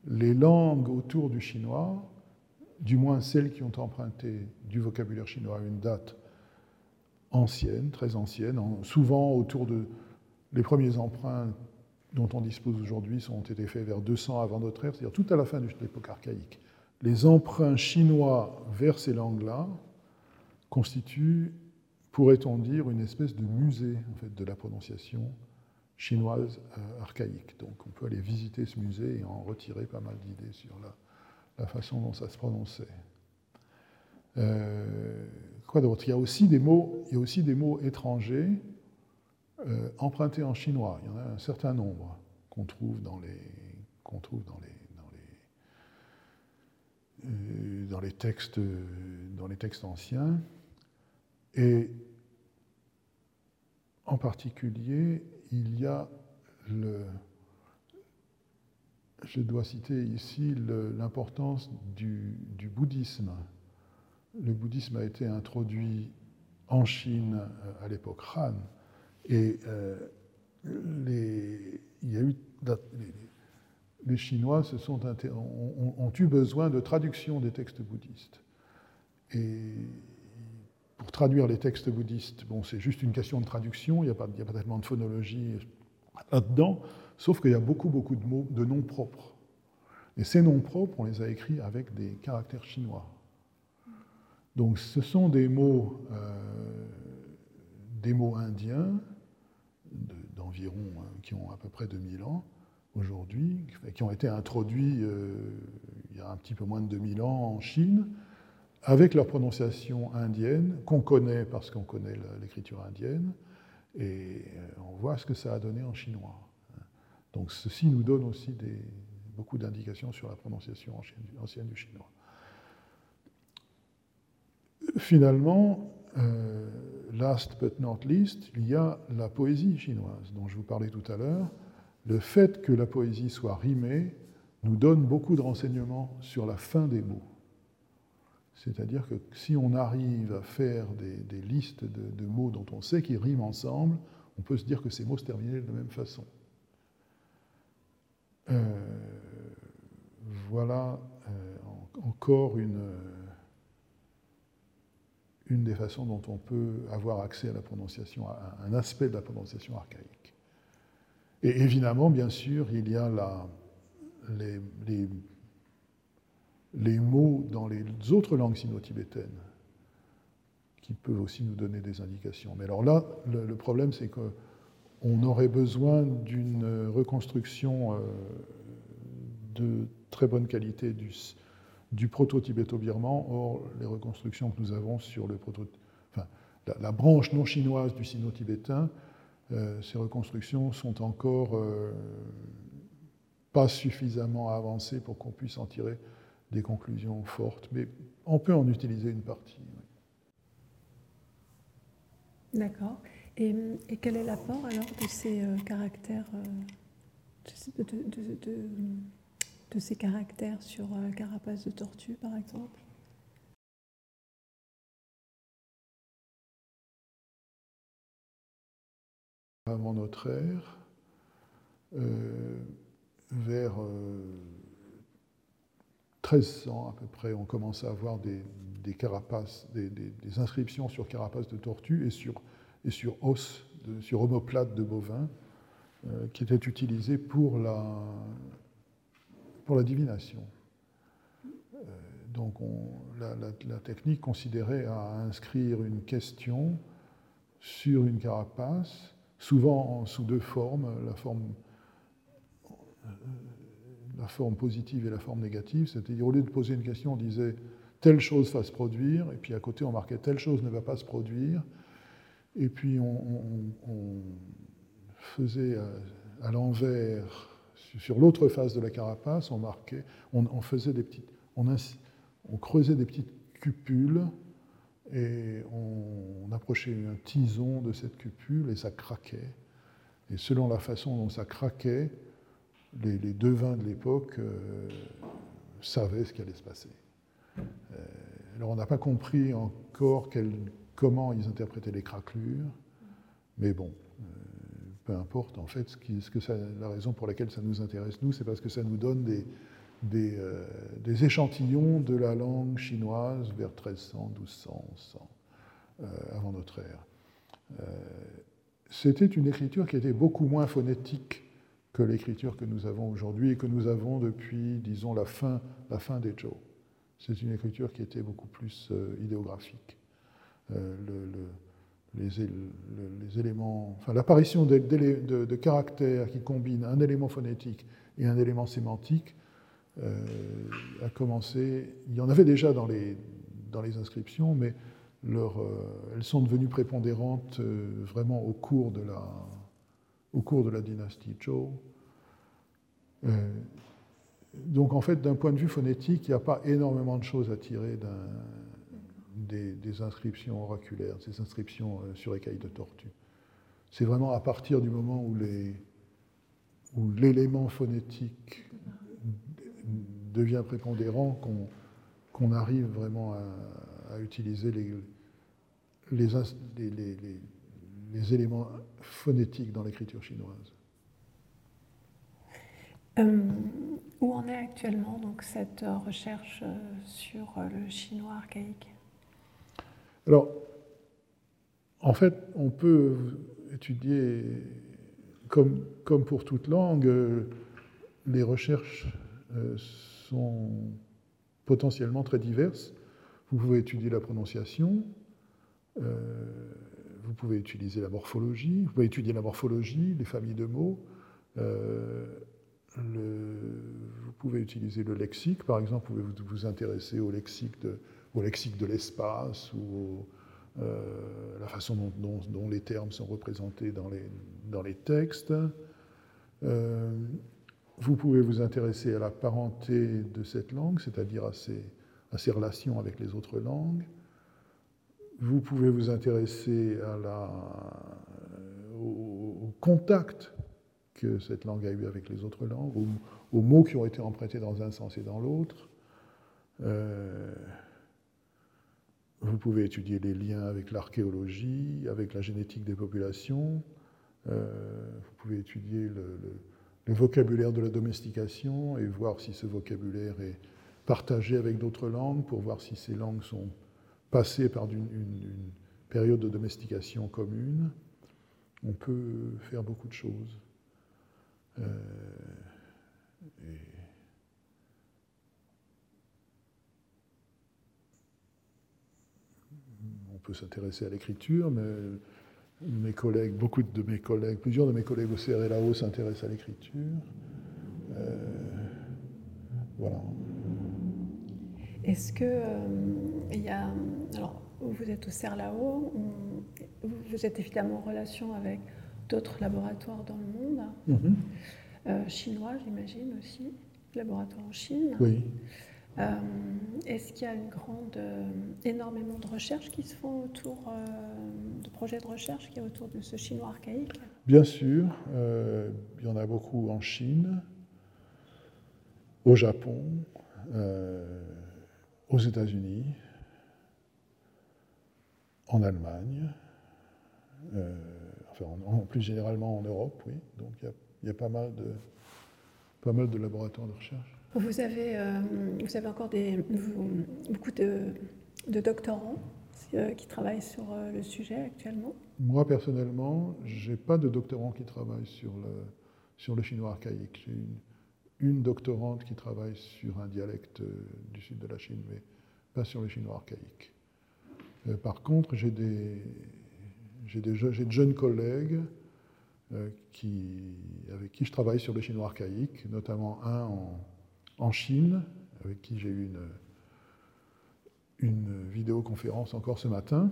les langues autour du chinois du moins celles qui ont emprunté du vocabulaire chinois à une date ancienne, très ancienne, souvent autour de les premiers emprunts dont on dispose aujourd'hui ont été faits vers 200 avant notre ère, c'est-à-dire tout à la fin de l'époque archaïque. Les emprunts chinois vers ces langues-là constituent, pourrait-on dire, une espèce de musée de la prononciation chinoise euh, archaïque. Donc on peut aller visiter ce musée et en retirer pas mal d'idées sur la, façon dont ça se prononçait. Euh, quoi d'autre? Il, y a aussi des mots, étrangers euh, empruntés en chinois. Il y en a un certain nombre qu'on trouve dans les textes anciens. Et en particulier, il y a le, je dois citer ici l'importance du, bouddhisme. Le bouddhisme a été introduit en Chine euh, à l'époque Han, et euh, les, il y a eu, les, Chinois se sont, ont, ont, eu besoin de traduction des textes bouddhistes. Et pour traduire les textes bouddhistes, bon, c'est juste une question de traduction, il n'y a, pas, tellement de phonologie là-dedans, sauf qu'il y a beaucoup, beaucoup de mots, de noms propres. Et ces noms propres, on les a écrits avec des caractères chinois. Donc ce sont des mots, euh, des mots indiens d'environ, hein, qui ont à peu près 2000 ans aujourd'hui, qui ont été introduits euh, il y a un petit peu moins de 2000 ans en Chine, avec leur prononciation indienne, qu'on connaît parce qu'on connaît l'écriture indienne, et euh, on voit ce que ça a donné en chinois. Donc ceci nous donne aussi beaucoup d'indications sur la prononciation ancienne du chinois. Finalement, euh, last but not least, il y a la poésie chinoise dont je vous parlais tout à l'heure. Le fait que la poésie soit rimée nous donne beaucoup de renseignements sur la fin des mots. C'est-à-dire que si on arrive à faire des, listes de, mots dont on sait qu'ils riment ensemble, on peut se dire que ces mots se terminaient de la même façon. Euh, voilà euh, encore une, une des façons dont on peut avoir accès à la prononciation, à un aspect de la prononciation archaïque. Et évidemment, bien sûr, il y a la, les les mots dans les autres langues sino-tibétaines qui peuvent aussi nous donner des indications. Mais alors là, le, problème, c'est qu'on aurait besoin d'une reconstruction euh, de très bonne qualité du, proto-tibéto-birman. Or, les reconstructions que nous avons sur le proto, enfin, la, branche non chinoise du sino-tibétain, euh, ces reconstructions sont encore euh, pas suffisamment avancées pour qu'on puisse en tirer des conclusions fortes, mais on peut en utiliser une partie. D'accord. Et, quel est l'apport alors de ces euh, caractères, euh, de, ces caractères sur euh, carapace de tortue, par exemple? Avant notre ère, vers 1300 à peu près, on commence à avoir des, carapaces, des, inscriptions sur carapaces de tortue et sur, os, sur omoplates de bovins, euh, qui étaient utilisées pour la, divination. Euh, donc la, la, technique considérait à inscrire une question sur une carapace, souvent sous deux formes, la forme la forme positive et la forme négative, c'est-à-dire au lieu de poser une question, on disait telle chose va se produire, et puis à côté on marquait telle chose ne va pas se produire, et puis on, faisait à, l'envers, sur l'autre face de la carapace, on marquait, on, faisait des petites, on, creusait des petites cupules et on, approchait un tison de cette cupule et ça craquait. Et selon la façon dont ça craquait, les, devins de l'époque euh, savaient ce qui allait se passer. Euh, alors on n'a pas compris encore comment ils interprétaient les craquelures, mais bon, euh, peu importe, en fait, ce, que la raison pour laquelle ça nous intéresse, nous, c'est parce que ça nous donne des, échantillons de la langue chinoise vers 1300, 1200, 1100, avant notre ère. C'était une écriture qui était beaucoup moins phonétique que l'écriture que nous avons aujourd'hui et que nous avons depuis, disons, la fin, la fin des Zhou. C'est une écriture qui était beaucoup plus euh, idéographique. Euh, les, éléments, enfin, l'apparition de, caractères qui combinent un élément phonétique et un élément sémantique euh, a commencé. Il y en avait déjà dans les, dans les inscriptions, mais elles sont devenues prépondérantes vraiment au cours de la, au cours de la dynastie Zhou. Euh, donc en fait, d'un point de vue phonétique, il n'y a pas énormément de choses à tirer des, inscriptions oraculaires, ces inscriptions euh, sur écailles de tortue. C'est vraiment à partir du moment où l'élément phonétique devient prépondérant qu'on arrive vraiment à, utiliser les, les, éléments phonétiques dans l'écriture chinoise. Euh, où en est actuellement donc, cette recherche euh, sur euh, le chinois archaïque? Alors, en fait, on peut étudier, comme, comme pour toute langue, les recherches sont potentiellement très diverses. Vous pouvez étudier la prononciation, vous pouvez utiliser la morphologie, vous pouvez étudier la morphologie, les familles de mots vous pouvez utiliser le lexique, par exemple, vous pouvez vous intéresser au lexique de, l'espace ou euh, la façon dont, les termes sont représentés dans les, textes. Euh, vous pouvez vous intéresser à la parenté de cette langue, c'est-à-dire à à ses relations avec les autres langues. Vous pouvez vous intéresser au, au contact que cette langue a eu avec les autres langues, aux, mots qui ont été empruntés dans un sens et dans l'autre. Euh, vous pouvez étudier les liens avec l'archéologie, avec la génétique des populations. Euh, vous pouvez étudier le, vocabulaire de la domestication et voir si ce vocabulaire est partagé avec d'autres langues pour voir si ces langues sont passées par une période de domestication commune. On peut faire beaucoup de choses. Euh, on peut s'intéresser à l'écriture, mais mes collègues, beaucoup de mes collègues, plusieurs de mes collègues au CRLAO s'intéressent à l'écriture. Euh, voilà. Est-ce que euh, il y a. Alors, vous êtes au CERLAO, vous êtes évidemment en relation avec d'autres laboratoires dans le monde, mhm. euh, chinois j'imagine aussi, laboratoires en Chine. Oui. Euh, est-ce qu'il y a une grande, euh, énormément de recherches qui se font autour, de projets de recherche qui est autour de ce chinois archaïque? Bien sûr, il y en a beaucoup en Chine, au Japon, aux États-Unis, en Allemagne en, plus généralement en Europe, oui. Donc il y, a, pas, mal de, pas mal de laboratoires de recherche. Vous avez, euh, vous avez encore des, beaucoup de, doctorants euh, qui travaillent sur euh, le sujet actuellement? Moi, personnellement, je n'ai pas de doctorants qui travaillent sur le, sur le chinois archaïque. J'ai une, une, doctorante qui travaille sur un dialecte du sud de la Chine, mais pas sur le chinois archaïque. par contre, j'ai des, de jeunes collègues euh, avec qui je travaille sur le chinois archaïque, notamment un en, Chine, avec qui j'ai eu une, vidéoconférence encore ce matin.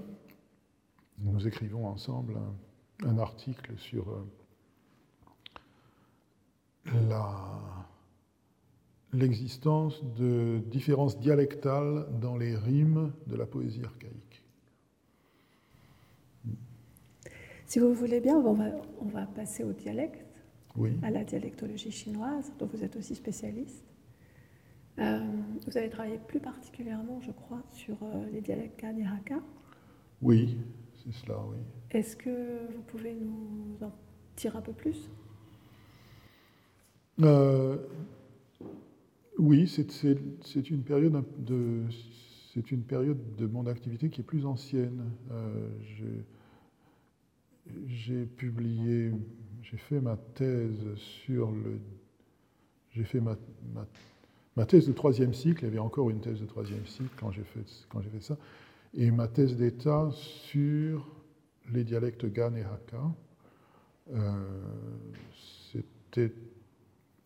Nous écrivons ensemble un, article sur euh, l'existence de différences dialectales dans les rimes de la poésie archaïque. Si vous voulez bien, on va, on va passer au dialecte, oui. à la dialectologie chinoise, dont vous êtes aussi spécialiste. Euh, vous avez travaillé plus particulièrement, je crois, sur euh, les dialectes Kan et Hakka. Oui, c'est cela, oui. Est-ce que vous pouvez nous en dire un peu plus? Euh, oui, c'est une période de une période de mon activité qui est plus ancienne. Euh, j'ai publié, j'ai fait ma thèse sur le, j'ai fait ma, ma, thèse de troisième cycle. Il y avait encore une thèse de troisième cycle quand j'ai fait quand fait ça, et ma thèse d'état sur les dialectes Gan et Hakka. Euh, c'était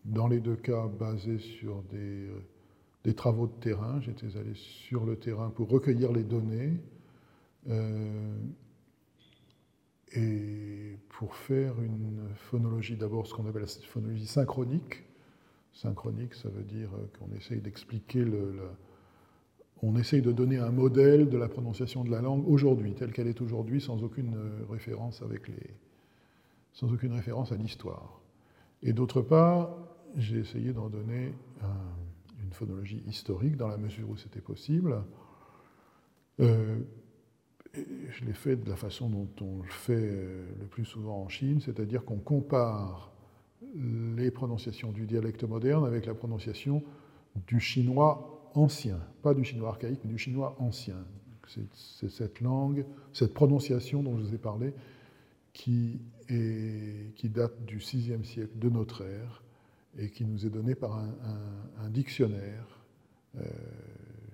dans les deux cas basé sur des des travaux de terrain. J'étais allé sur le terrain pour recueillir les données euh, et pour faire une phonologie, d'abord ce qu'on appelle la phonologie synchronique. Synchronique, ça veut dire qu'on essaye d'expliquer le, on essaye de donner un modèle de la prononciation de la langue aujourd'hui, telle qu'elle est aujourd'hui, sans aucune référence avec les, sans aucune référence à l'histoire. Et d'autre part, j'ai essayé d'en donner un une phonologie historique dans la mesure où c'était possible. Euh, je l'ai fait de la façon dont on le fait euh, le plus souvent en Chine, c'est-à-dire qu'on compare les prononciations du dialecte moderne avec la prononciation du chinois ancien, pas du chinois archaïque, mais du chinois ancien. C'est cette langue, cette prononciation dont je vous ai parlé, qui, qui date du VIe siècle de notre ère, et qui nous est donné par un, dictionnaire euh,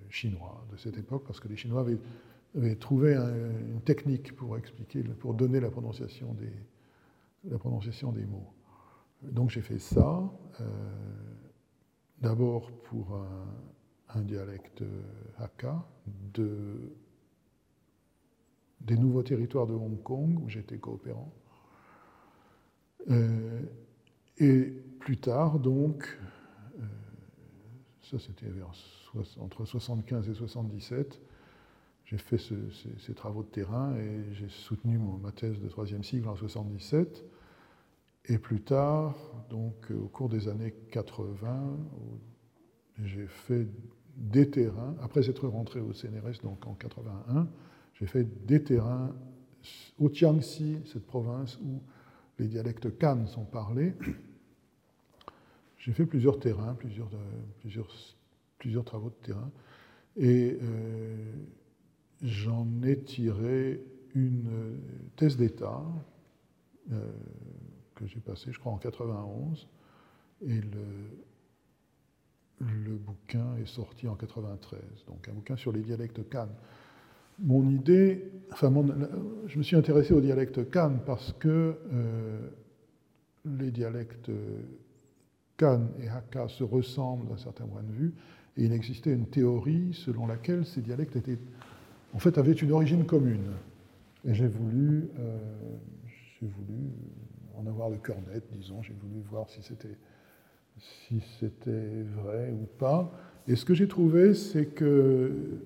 chinois de cette époque, parce que les Chinois avaient, trouvé une technique pour expliquer, pour donner la prononciation des, la prononciation des mots. Donc j'ai fait ça, euh, d'abord pour un, dialecte Hakka de, des nouveaux territoires de Hong Kong, où j'étais coopérant. Euh, et plus tard, donc, euh, ça c'était entre 75 et 77, j'ai fait ces, travaux de terrain et j'ai soutenu ma thèse de troisième cycle en 77. Et plus tard, donc au cours des années 80, j'ai fait des terrains, après être rentré au CNRS donc en 81, j'ai fait des terrains au Jiangxi, cette province où les dialectes kan sont parlés. J'ai fait plusieurs terrains, plusieurs, euh, plusieurs, plusieurs travaux de terrain, et euh, j'en ai tiré une thèse d'État euh, que j'ai passée, je crois, en 91, et le, le bouquin est sorti en 93, donc un bouquin sur les dialectes Cannes mon idée, enfin, je me suis intéressé au dialecte Kan parce que euh, les dialectes Kan et Hakka se ressemblent d'un certain point de vue, et il existait une théorie selon laquelle ces dialectes étaient, en fait, avaient une origine commune. Et j'ai voulu, euh, en avoir le cœur net, disons, j'ai voulu voir si c'était vrai ou pas. Et ce que j'ai trouvé, c'est que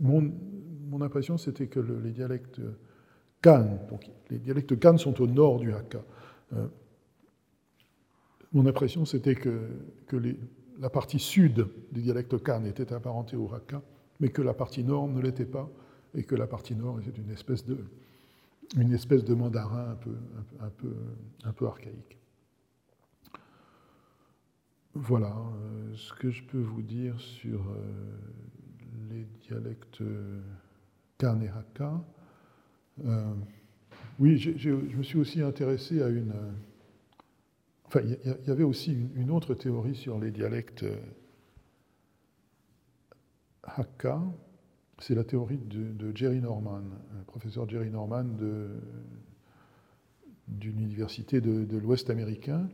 mon, impression, c'était que les dialectes Kan, donc les dialectes sont au nord du Hakka. Euh, mon impression, c'était que, la partie sud des dialectes Kan était apparentée au Hakka, mais que la partie nord ne l'était pas, et que la partie nord était une espèce de, mandarin un peu, archaïque. Voilà euh, ce que je peux vous dire sur euh, les dialectes Kan et Hakka. Euh, oui, je me suis aussi intéressé à une. Il y, avait aussi une, autre théorie sur les dialectes Hakka. C'est la théorie de, Jerry Norman, professeur Jerry Norman d'une université de, l'Ouest américain.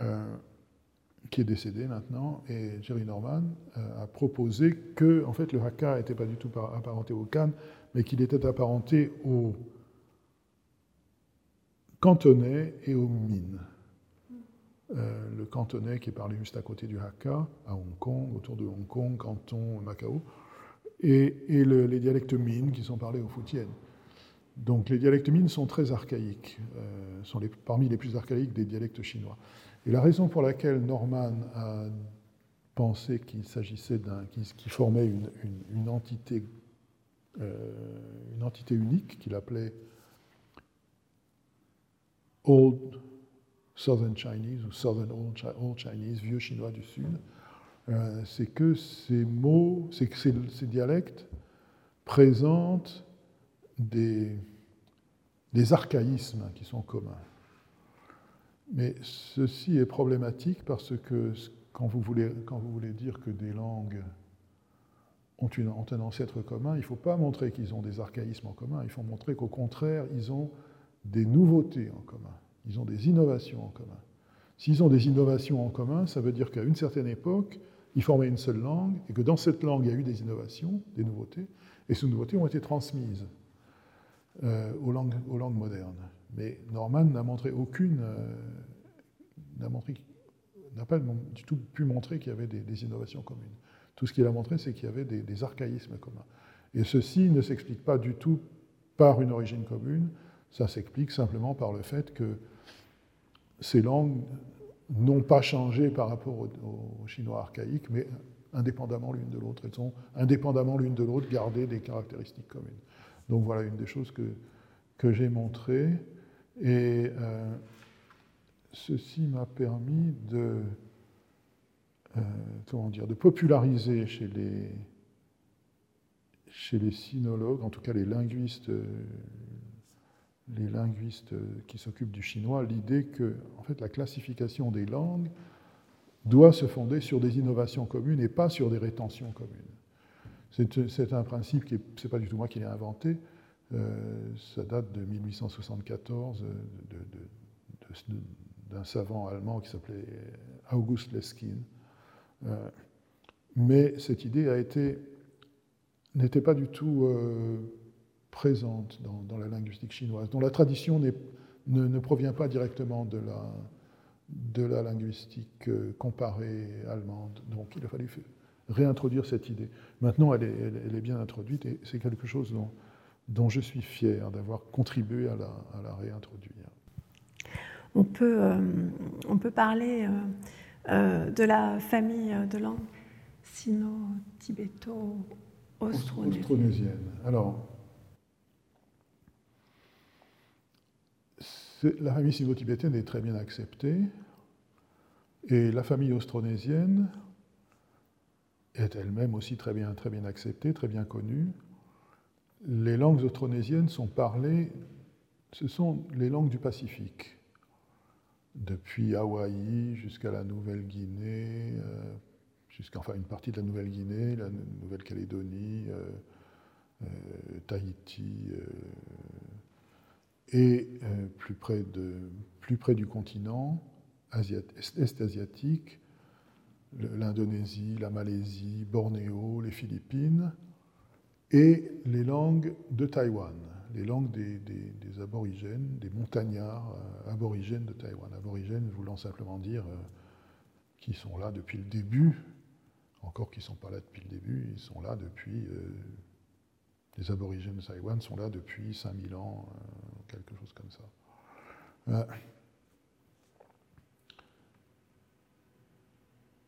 Euh, qui est décédé maintenant, et Jerry Norman euh, a proposé que en fait, le Hakka n'était pas du tout apparenté au Kan, mais qu'il était apparenté au cantonais et au Min. Euh, le cantonais qui est parlé juste à côté du Hakka, à Hong Kong, autour de Hong Kong, Canton, Macao, et, les dialectes Min qui sont parlés au Fujian. Donc les dialectes Min sont très archaïques, euh, sont parmi les plus archaïques des dialectes chinois. Et la raison pour laquelle Norman a pensé qu'il s'agissait d'un. qui, formait une, entité, euh, une entité unique qu'il appelait Old Southern Chinese ou Southern Old Chinese, vieux chinois du Sud, euh, c'est que ces mots, ces, dialectes présentent des, des archaïsmes qui sont communs. Mais ceci est problématique parce que quand vous voulez, quand vous voulez dire que des langues ont, une, ont un ancêtre commun, il ne faut pas montrer qu'ils ont des archaïsmes en commun, il faut montrer qu'au contraire, ils ont des nouveautés en commun, ils ont des innovations en commun. S'ils ont des innovations en commun, ça veut dire qu'à une certaine époque, ils formaient une seule langue et que dans cette langue, il y a eu des innovations, des nouveautés, et ces nouveautés ont été transmises euh, aux, langues, modernes. Mais Norman n'a montré aucune. Euh, n'a pas du tout pu montrer qu'il y avait des, innovations communes. Tout ce qu'il a montré, c'est qu'il y avait des, archaïsmes communs. Et ceci ne s'explique pas du tout par une origine commune, ça s'explique simplement par le fait que ces langues n'ont pas changé par rapport au, chinois archaïque, mais indépendamment l'une de l'autre. Elles ont indépendamment l'une de l'autre gardé des caractéristiques communes. Donc voilà une des choses que, que j'ai montrées. Et euh, ceci m'a permis de, euh, comment dire, de populariser chez les, chez les sinologues, en tout cas les linguistes, les linguistes qui s'occupent du chinois l'idée que en fait, la classification des langues doit se fonder sur des innovations communes et pas sur des rétentions communes. C'est un principe qui n'est pas du tout moi qui l'ai inventé, euh, ça date de 1874 d'un savant allemand qui s'appelait August Leskin. Euh, mais cette idée n'était pas du tout euh, présente dans, la linguistique chinoise, dont la tradition ne, ne, provient pas directement de la, de la linguistique euh, comparée allemande. Donc il a fallu réintroduire cette idée. Maintenant, elle est, elle, est bien introduite et c'est quelque chose dont, dont, je suis fier d'avoir contribué à la, à la, réintroduire. On peut, euh, on peut parler euh, de la famille de langue sino-tibéto-austronésienne. Alors, la famille sino-tibétaine est très bien acceptée, et la famille austronésienne est elle-même aussi très bien, très bien acceptée, très bien connue. Les langues austronésiennes sont parlées, ce sont les langues du Pacifique, depuis Hawaï jusqu'à la Nouvelle-Guinée, euh, jusqu'à enfin une partie de la Nouvelle-Guinée, la Nouvelle-Calédonie, euh, euh, Tahiti et euh, plus, près de, plus près du continent est-asiatique, l'Indonésie, la Malaisie, Bornéo, les Philippines, et les langues de Taïwan, les langues des, aborigènes, des montagnards euh, aborigènes de Taïwan. Aborigènes voulant simplement dire euh, qui sont là depuis le début, encore qu'ils ne sont pas là depuis le début, ils sont là depuis les aborigènes de Taïwan sont là depuis 5000 ans, euh, quelque chose comme ça. Euh,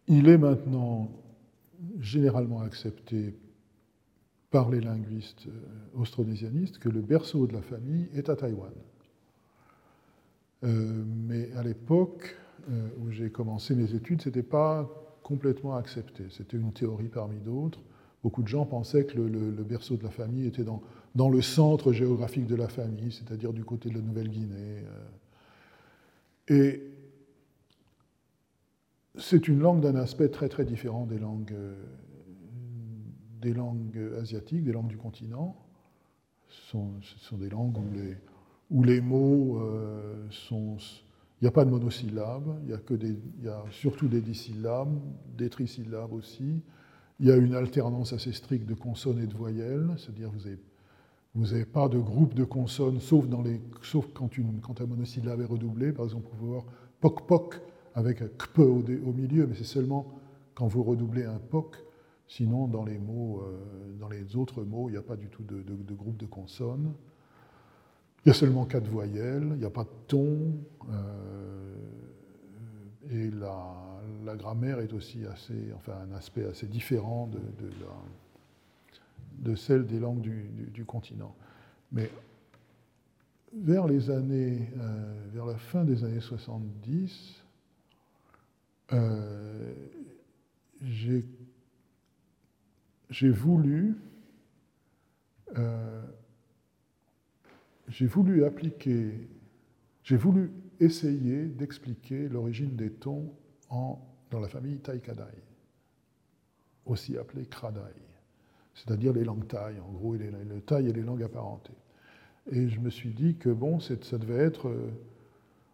il est maintenant généralement accepté par les linguistes euh, austronésianistes que le berceau de la famille est à Taïwan. mais à l'époque où j'ai commencé mes études, ce n'était pas complètement accepté. C'était une théorie parmi d'autres. Beaucoup de gens pensaient que le, berceau de la famille était dans, dans, le centre géographique de la famille, c'est-à-dire du côté de la Nouvelle-Guinée. Euh. Et c'est une langue d'un aspect très très différent des langues, euh, des langues asiatiques, des langues du continent. Ce sont, des langues où les, où les mots euh, sont... Il n'y a pas de monosyllabes, il y a, que des, il y a surtout des dissyllabes, des trisyllabes aussi. Il y a une alternance assez stricte de consonnes et de voyelles, c'est-à-dire vous n'avez vous avez pas de groupe de consonnes, sauf, quand, un monosyllabe est redoublé. Par exemple, vous pouvez voir poc poc avec un kp au, milieu, mais c'est seulement quand vous redoublez un poc. Sinon, dans les euh, autres mots, il n'y a pas du tout de, groupe de consonnes. Il y a seulement quatre voyelles, il n'y a pas de ton. Euh, et la, la grammaire est aussi assez, enfin, un aspect assez différent de, de, celle des langues du, continent. Mais vers les années, vers la fin des années 70, j'ai voulu j'ai voulu appliquer, j'ai voulu essayer d'expliquer l'origine des tons en, dans la famille Taikadai, aussi appelée Kradai, c'est-à-dire les langues Thaï, en gros, les, le Thaï et les langues apparentées. Et je me suis dit que bon, ça devait être. Euh,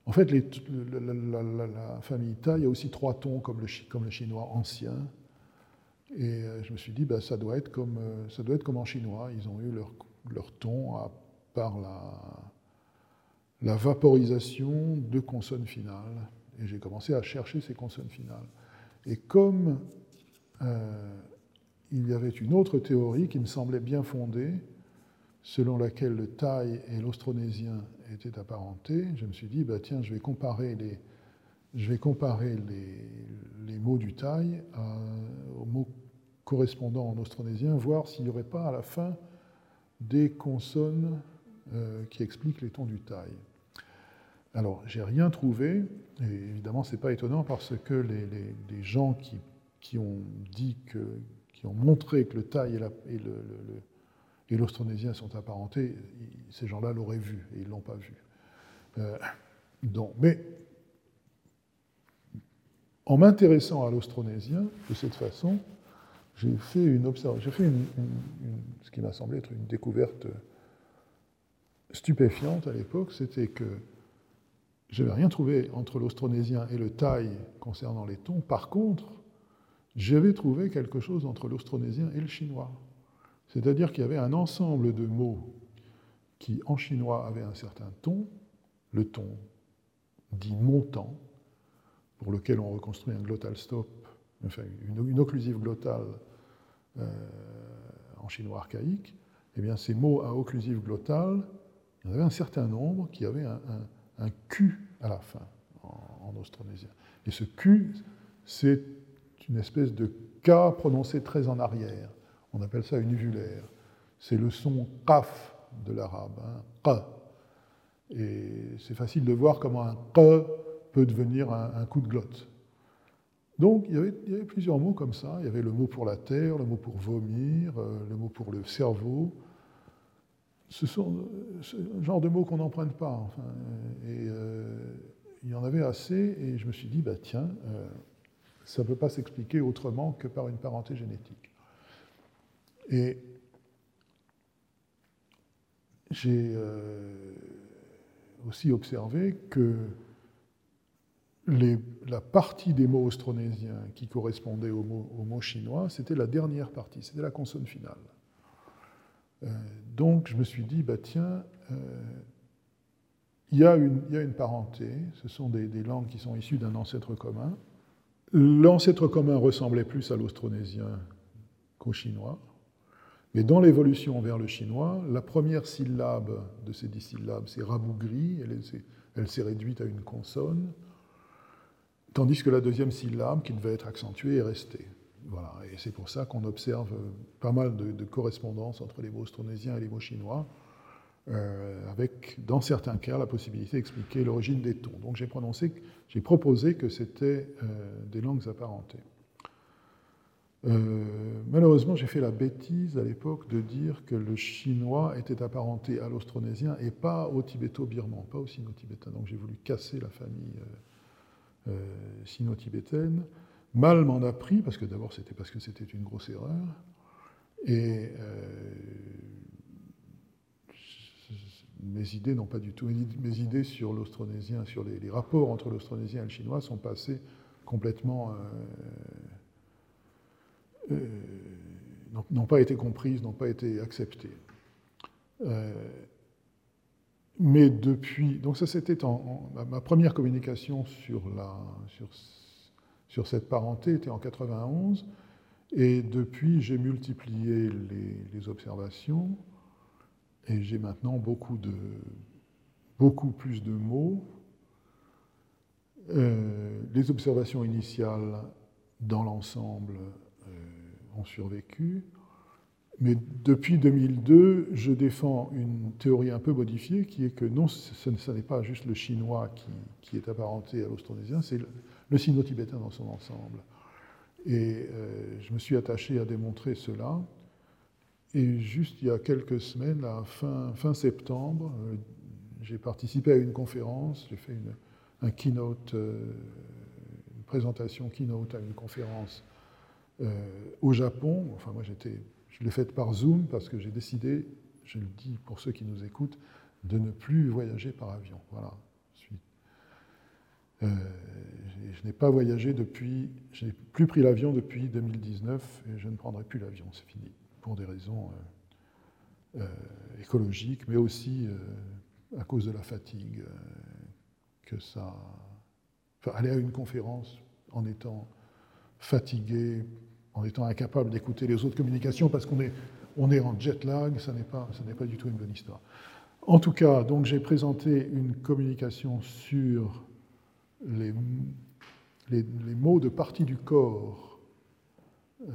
en fait, la, famille Thaï a aussi trois tons comme le, comme le chinois ancien. Et euh, je me suis dit, ben, ça, doit être comme, euh, ça doit être comme en chinois. Ils ont eu leur, leur ton à par la, la vaporisation de consonnes finales. Et j'ai commencé à chercher ces consonnes finales. Et comme il y avait une autre théorie qui me semblait bien fondée, selon laquelle le thaï et l'austronésien étaient apparentés, je me suis dit, bah, tiens, je vais comparer les, mots du thaï aux mots correspondants en austronésien, voir s'il n'y aurait pas à la fin des consonnes euh, qui explique les tons du taille. Alors, j'ai rien trouvé, et évidemment, ce n'est pas étonnant parce que les, gens qui, ont dit que, qui ont montré que le taille et l'austronésien sont apparentés, ces gens-là l'auraient vu et ils ne l'ont pas vu. Euh, donc, mais en m'intéressant à l'austronésien de cette façon, j'ai fait, une, j'ai fait ce qui m'a semblé être une découverte stupéfiante à l'époque, c'était que je n'avais rien trouvé entre l'austronésien et le thaï concernant les tons. Par contre, j'avais trouvé quelque chose entre l'austronésien et le chinois. C'est-à-dire qu'il y avait un ensemble de mots qui, en chinois, avaient un certain ton, le ton dit montant, pour lequel on reconstruit un glottal stop, enfin une, occlusive glottale euh, en chinois archaïque, eh bien ces mots à occlusive glottale il y en avait un certain nombre qui avaient un, Q à la fin en, austronésien. Et ce Q, c'est une espèce de K prononcé très en arrière. On appelle ça une uvulaire. C'est le son qaf de l'arabe, hein, Et c'est facile de voir comment un q peut devenir un, coup de glotte. Donc il y, avait, plusieurs mots comme ça. Il y avait le mot pour la terre, le mot pour vomir, euh, le mot pour le cerveau, ce sont ce genre de mots qu'on n'emprunte pas. Et euh, il y en avait assez, et je me suis dit, bah, tiens, euh, ça ne peut pas s'expliquer autrement que par une parenté génétique. Et j'ai euh, aussi observé que la partie des mots austronésiens qui correspondait aux mots, chinois, c'était la dernière partie, c'était la consonne finale. Euh, donc je me suis dit, bah, tiens, euh, il y, a une parenté, ce sont des, langues qui sont issues d'un ancêtre commun. L'ancêtre commun ressemblait plus à l'austronésien qu'au chinois, mais dans l'évolution vers le chinois, la première syllabe de ces dix syllabes, c'est rabougri, elle, s'est réduite à une consonne, tandis que la deuxième syllabe, qui devait être accentuée, est restée. Voilà, et c'est pour ça qu'on observe pas mal de, correspondances entre les mots austronésiens et les mots chinois, euh, avec, dans certains cas, la possibilité d'expliquer l'origine des tons. Donc j'ai, proposé que c'était euh, des langues apparentées. Euh, malheureusement, j'ai fait la bêtise à l'époque de dire que le chinois était apparenté à l'austronésien et pas au tibéto-birman, pas au sino-tibétain. Donc j'ai voulu casser la famille sino-tibétaine. Mal m'en a pris, parce que d'abord c'était parce que c'était une grosse erreur, et mes idées n'ont pas du tout, mes idées sur l'austronésien, sur les, rapports entre l'austronésien et le chinois sont passées complètement, euh, euh, n'ont pas été comprises, n'ont pas été acceptées. mais depuis, donc ça c'était en, ma première communication sur la, sur sur cette parenté était en 91, et depuis j'ai multiplié les, observations, et j'ai maintenant beaucoup, de, beaucoup plus de mots. Euh, les observations initiales dans l'ensemble euh, ont survécu, Mais depuis 2002, je défends une théorie un peu modifiée qui est que non, ce, n'est pas juste le chinois qui, est apparenté à l'austronésien, c'est le, sino-tibétain dans son ensemble. Et euh, je me suis attaché à démontrer cela. Et juste il y a quelques semaines, fin, septembre, euh, j'ai participé à une conférence, j'ai fait une, euh, présentation keynote à une conférence au Japon. Enfin, moi j'étais je l'ai faite par Zoom parce que j'ai décidé, je le dis pour ceux qui nous écoutent, de ne plus voyager par avion. Voilà. Euh, je n'ai pas voyagé depuis, je n'ai plus pris l'avion depuis 2019 et je ne prendrai plus l'avion, c'est fini, pour des raisons euh, euh, écologiques, mais aussi à cause de la fatigue que ça. Aller à une conférence en étant fatigué, en étant incapable d'écouter les autres communications parce qu'on est, on est en jet lag, ça n'est pas, pas du tout une bonne histoire. En tout cas, donc j'ai présenté une communication sur les, les, mots de partie du corps, euh,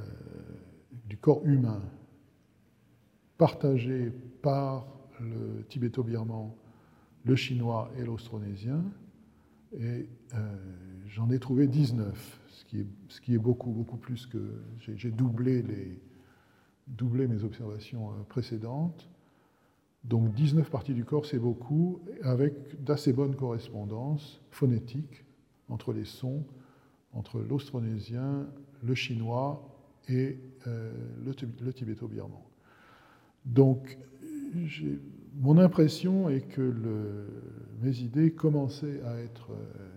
du corps humain, partagés par le tibéto-birman, le chinois et l'austronésien, et euh, j'en ai trouvé 19 ce qui est beaucoup, beaucoup plus que. J'ai doublé, mes observations euh, précédentes. Donc 19 parties du corps, c'est beaucoup, avec d'assez bonnes correspondances phonétiques entre les sons, entre l'austronésien, le chinois et euh, le, tibéto-birman. Donc mon impression est que mes idées commençaient à être euh,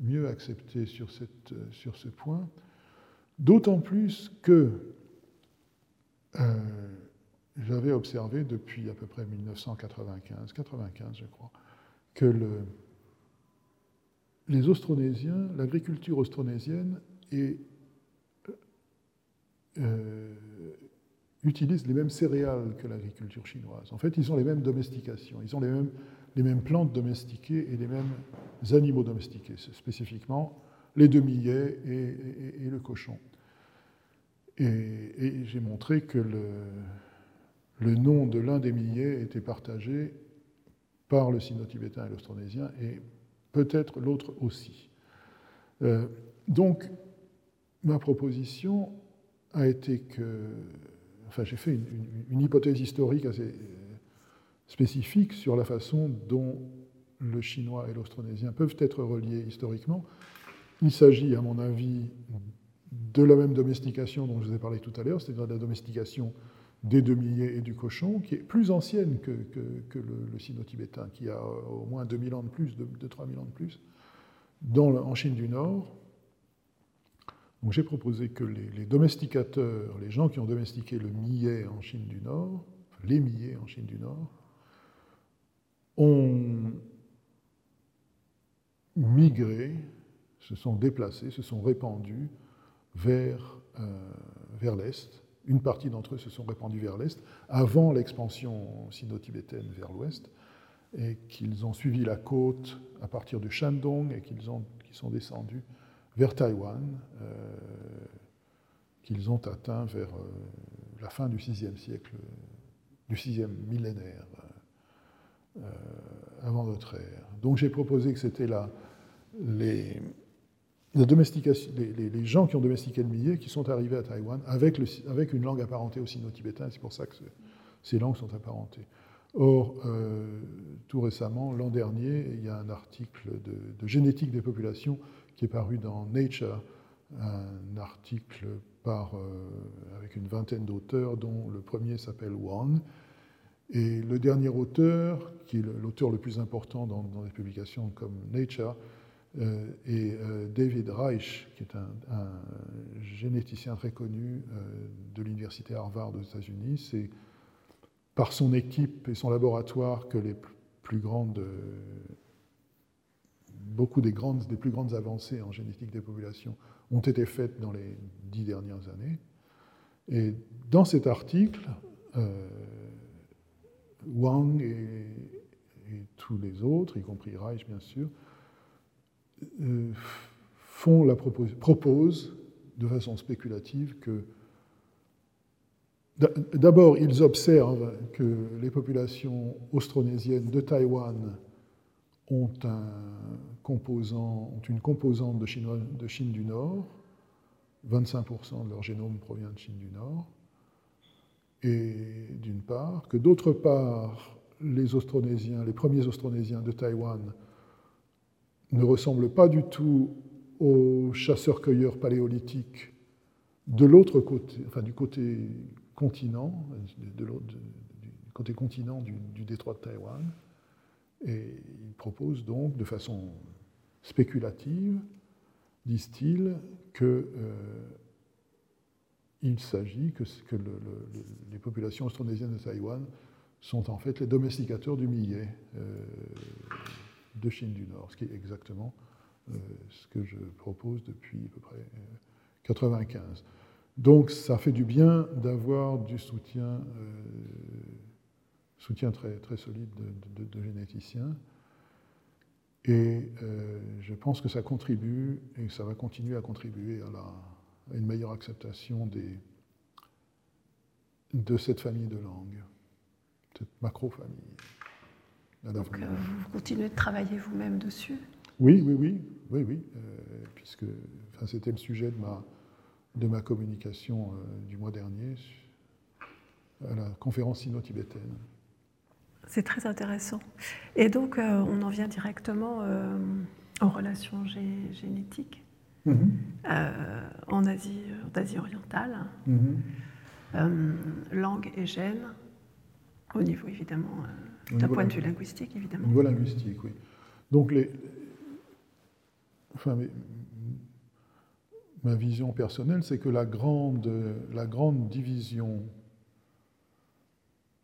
mieux accepté sur, cette, euh, sur ce point, d'autant plus que euh, j'avais observé depuis à peu près 1995, 95 je crois, que le, les Austronésiens, l'agriculture austronésienne est, utilise les mêmes céréales que l'agriculture chinoise. En fait, ils ont les mêmes domestications, ils ont les mêmes les mêmes plantes domestiquées et les mêmes animaux domestiqués, spécifiquement les demi-millets et, le cochon. Et, j'ai montré que le, le nom de l'un des millets était partagé par le sino-tibétain et l'austronésien, et peut-être l'autre aussi. Euh, donc, ma proposition a été que. Enfin, j'ai fait une, hypothèse historique assez spécifique sur la façon dont le chinois et l'austronésien peuvent être reliés historiquement. Il s'agit, à mon avis, de la même domestication dont je vous ai parlé tout à l'heure, c'est-à-dire de la domestication des demi-millets et du cochon, qui est plus ancienne que, le, sino-tibétain, qui a au moins 2000 ans de plus, de, 3000 ans de plus, en Chine du Nord. Donc j'ai proposé que les, domesticateurs, les gens qui ont domestiqué le millet en Chine du Nord, les millets en Chine du Nord, ont migré, se sont déplacés, se sont répandus vers, euh, vers l'Est. Une partie d'entre eux se sont répandus vers l'Est avant l'expansion sino-tibétaine vers l'Ouest, et qu'ils ont suivi la côte à partir du Shandong et qu'ils sont descendus vers Taïwan, euh, qu'ils ont atteint vers euh, la fin du VIe siècle, du VIe millénaire euh, avant notre ère. Donc j'ai proposé que c'était là les, les, gens qui ont domestiqué le millet qui sont arrivés à Taïwan avec, avec une langue apparentée au sino-tibétain, c'est pour ça que ces langues sont apparentées. Or, tout récemment, l'an dernier, il y a un article de, génétique des populations qui est paru dans Nature, un article euh, avec une vingtaine d'auteurs, dont le premier s'appelle Wang, et le dernier auteur, qui est l'auteur le plus important dans, des publications comme Nature, euh, est euh, David Reich, qui est un, généticien très connu de l'université Harvard aux États-Unis. C'est par son équipe et son laboratoire que les plus grandes, beaucoup des, plus grandes avancées en génétique des populations ont été faites dans les dix dernières années. Et dans cet article, Wang et, tous les autres, y compris Reich bien sûr, euh, font la proposent de façon spéculative que D'abord, ils observent que les populations austronésiennes de Taïwan ont, un composant, ont une composante de Chine, du Nord, 25% de leur génome provient de Chine du Nord, et d'une part, que d'autre part, les Austronésiens, les premiers Austronésiens de Taïwan ne ressemblent pas du tout aux chasseurs-cueilleurs paléolithiques de l'autre côté, enfin du côté continent, du côté continent du, détroit de Taïwan. Et il propose donc, de façon spéculative, disent-ils, que euh, s'agit que, les populations austronésiennes de Taïwan sont en fait les domesticateurs du millet euh, de Chine du Nord, ce qui est exactement euh, ce que je propose depuis à peu près 1995. Donc ça fait du bien d'avoir du soutien, soutien très, très solide de, généticiens. Et euh, je pense que ça contribue, et ça va continuer à contribuer à, la, une meilleure acceptation des, de cette famille de langues, cette macro-famille. Donc euh, vous continuez de travailler vous-même dessus? Oui, oui, oui, oui, oui, puisque enfin, c'était le sujet de ma, de ma communication euh, du mois dernier à la conférence sino-tibétaine. C'est très intéressant. Et donc, euh, on en vient directement euh, aux relations génétiques mm-hmm. en, Asie, Asie orientale. Mm-hmm. langue et gène, au niveau évidemment, d'un point de vue linguistique, évidemment. Au niveau linguistique, oui. Donc, les, enfin, ma vision personnelle, c'est que la grande, la grande division,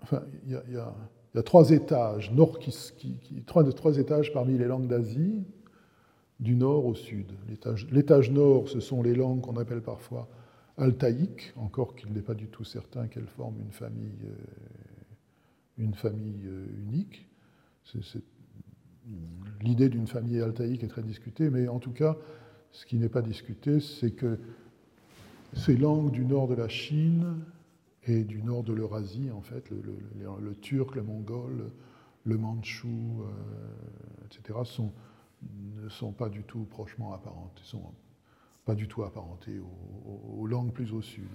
enfin, il y, a, étages, nord qui, qui, trois, trois étages parmi les langues d'Asie, du nord au sud. L'étage nord, ce sont les langues qu'on appelle parfois altaïques, encore qu'il n'est pas du tout certain qu'elles forment une famille, euh, une famille euh, unique. L'idée d'une famille altaïque est très discutée, mais en tout cas, ce qui n'est pas discuté, c'est que ces langues du nord de la Chine et du nord de l'Eurasie, en fait, le, turc, le mongol, le mandchou, euh, etc., ne sont pas du tout prochement apparentes, ne sont pas du tout apparentées aux, langues plus au sud.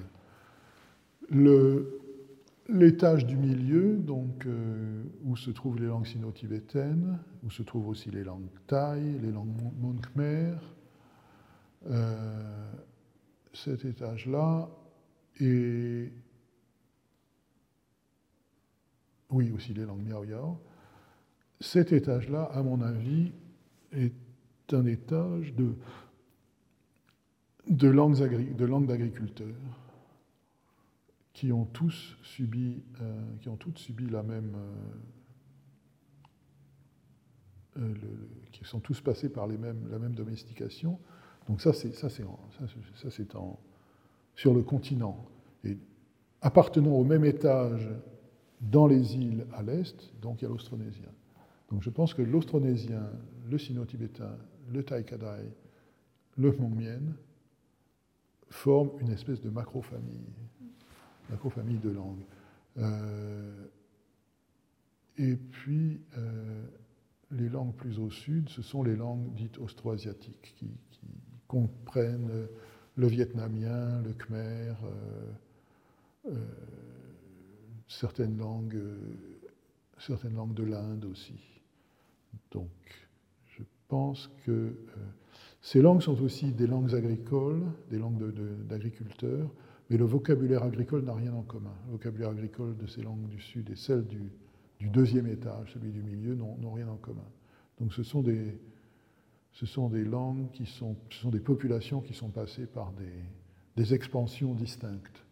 L'étage du milieu, donc, euh, où se trouvent les langues sino-tibétaines, où se trouvent aussi les langues thaï, les langues mon khmer, euh, cet étage-là et oui aussi les langues miao yao. Cet étage-là, à mon avis, est un étage de, de langues d'agriculteurs qui ont tous subi, euh, qui ont toutes subi la même, euh, qui sont tous passés par la même domestication. Donc ça, c'est ça, c'est ça, c'est sur le continent. Et appartenant au même étage dans les îles à l'est, donc il y a l'austronésien. Donc je pense que l'austronésien, le sino-tibétain, le taïkadai, le hmongmien forment une espèce de macro-famille, macro-famille de langues. Euh, et puis, euh, les langues plus au sud, ce sont les langues dites austroasiatiques, qui, qui comprennent le vietnamien, le khmer, euh, euh, certaines, langues, certaines langues de l'Inde aussi. Donc, je pense que euh, ces langues sont aussi des langues agricoles, des langues d'agriculteurs, mais le vocabulaire agricole n'a rien en commun. Le vocabulaire agricole de ces langues du Sud et celle du, du deuxième étage, celui du milieu, n'ont rien en commun. Donc ce sont des, ce sont des langues qui sont, ce sont des populations qui sont passées par des, expansions distinctes.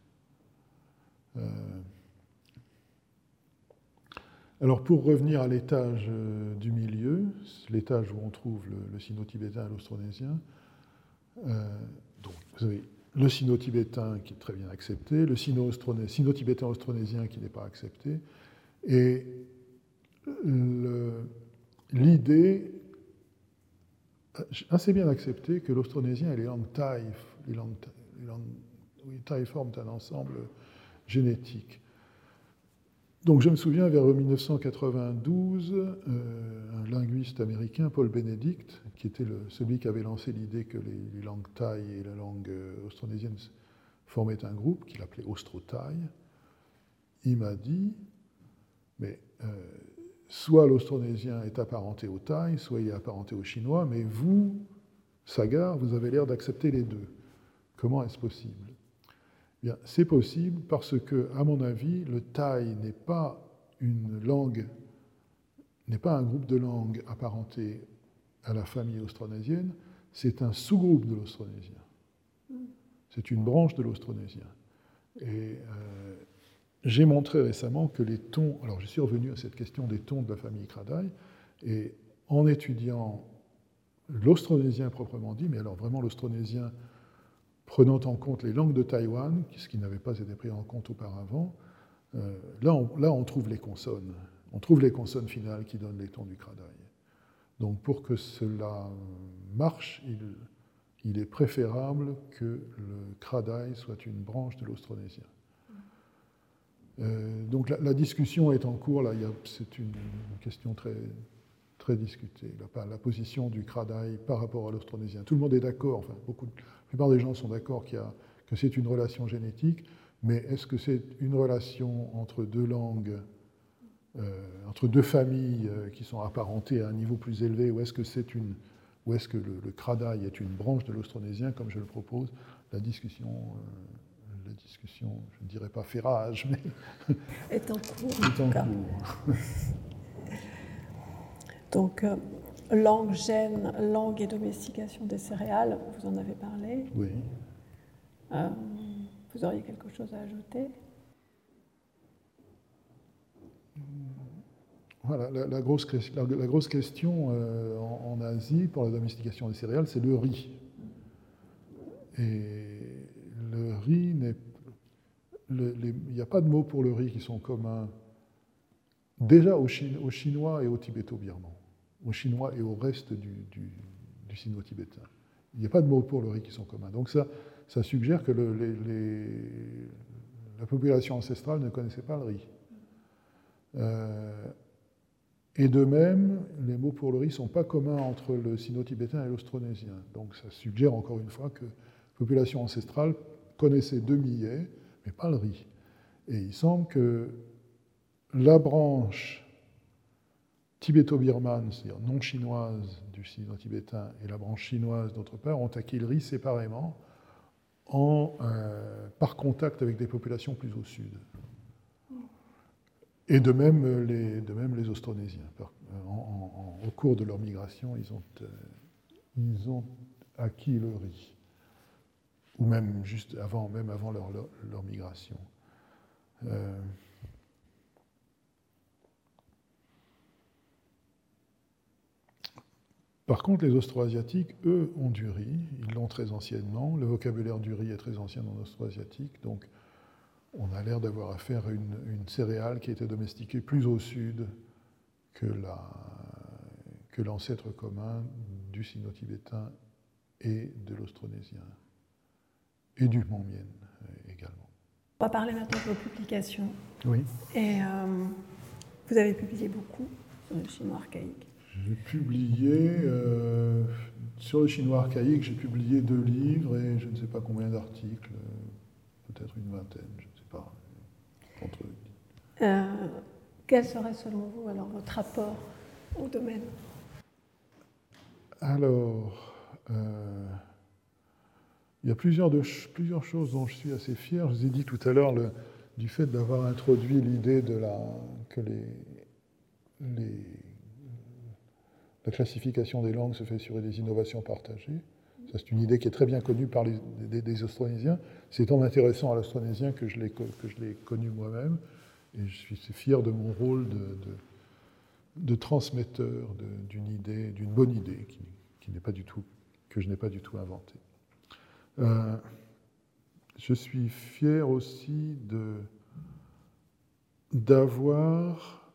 Euh, alors pour revenir à l'étage euh, du milieu, l'étage où on trouve le, sino-tibétain et l'austronésien, euh, vous avez le sino-tibétain qui est très bien accepté, le sino-tibétain austronésien qui n'est pas accepté, et l'idée assez bien accepté que l'austronésien et les langues thaï, les langues, thaï forment un ensemble génétique. Donc je me souviens vers 1992, un linguiste américain, Paul Benedict, qui était celui qui avait lancé l'idée que les, langues thaï et la langue austronésienne formaient un groupe qu'il appelait Austro-Thaï, il m'a dit, mais soit l'austronésien est apparenté au thaï, soit il est apparenté au chinois, mais vous, Sagar, vous avez l'air d'accepter les deux. Comment est-ce possible? Bien, c'est possible parce que, à mon avis, le thaï n'est pas une langue, n'est pas un groupe de langues apparenté à la famille austronésienne, c'est un sous-groupe de l'austronésien. C'est une branche de l'austronésien. Euh, j'ai montré récemment que les tons, alors je suis revenu à cette question des tons de la famille Kradai, et en étudiant l'austronésien proprement dit, mais alors vraiment l'austronésien prenant en compte les langues de Taïwan, ce qui n'avait pas été pris en compte auparavant, euh, là, on, trouve les consonnes. On trouve les consonnes finales qui donnent les tons du Kradai. Donc pour que cela marche, il, est préférable que le Kradai soit une branche de l'austronésien. Euh, donc la, discussion est en cours, c'est une, question très, discutée, la, position du Kradai par rapport à l'austronésien. Tout le monde est d'accord, enfin, plupart des gens sont d'accord que c'est une relation génétique, mais est-ce que c'est une relation entre deux langues, euh, entre deux familles euh, qui sont apparentées à un niveau plus élevé, ou est-ce que une ou est-ce que le, le est une branche de l'austronésien, comme je le propose? La discussion la discussion, je ne dirais pas fait rage, mais est en cours. Donc, euh, langue, gène, langue et domestication des céréales, vous en avez parlé. Oui. Euh, vous auriez quelque chose à ajouter? Voilà, la, grosse, la, grosse, question euh, en, en, Asie pour la domestication des céréales, c'est le riz. Et le riz n'est. Il n'y a pas de mots pour le riz qui sont communs déjà aux, Chinois et aux Tibéto-Birmans, aux Chinois et au reste du, sino-tibétain. Il n'y a pas de mots pour le riz qui sont communs. Donc ça, ça suggère que la population ancestrale ne connaissait pas le riz. Euh, et de même, les mots pour le riz ne sont pas communs entre le sino-tibétain et l'austronésien. Donc ça suggère encore une fois que la population ancestrale connaissait deux millets, mais pas le riz. Et il semble que la branche tibéto-birmane, c'est-à-dire non chinoise du sino-tibétain, et la branche chinoise d'autre part, ont acquis le riz séparément, en, euh, par contact avec des populations plus au sud. Et de même même les Austronésiens. au cours de leur migration, ils ont, euh, acquis le riz ou même juste avant, leur, migration. Euh, par contre, les Austroasiatiques, eux, ont du riz. Ils l'ont très anciennement. Le vocabulaire du riz est très ancien en Austroasiatique. Donc, on a l'air d'avoir affaire à une, une, céréale qui a été domestiquée plus au sud que, que l'ancêtre commun du sino-tibétain et de l'austronésien et du Mont Mien euh, également. On va parler maintenant de vos publications. Oui. Et euh, vous avez publié beaucoup sur le chinois archaïque. J'ai publié, euh, sur le chinois archaïque, j'ai publié deux livres et je ne sais pas combien d'articles, peut-être une vingtaine, je ne sais pas. Entre... quel serait selon vous alors votre rapport au domaine? Alors, il y a plusieurs, de, plusieurs, choses dont je suis assez fier. Je vous ai dit tout à l'heure du fait d'avoir introduit l'idée de la, que les, les, la classification des langues se fait sur des innovations partagées. C'est une idée qui est très bien connue par les, des, Austronésiens. C'est en m'intéressant à l'austronésien que je l'ai, que connu moi-même. Et je suis fier de mon rôle de, transmetteur d'une idée, d'une bonne idée, qui n'est pas du tout, que je n'ai pas du tout inventée. Euh, je suis fier aussi d'avoir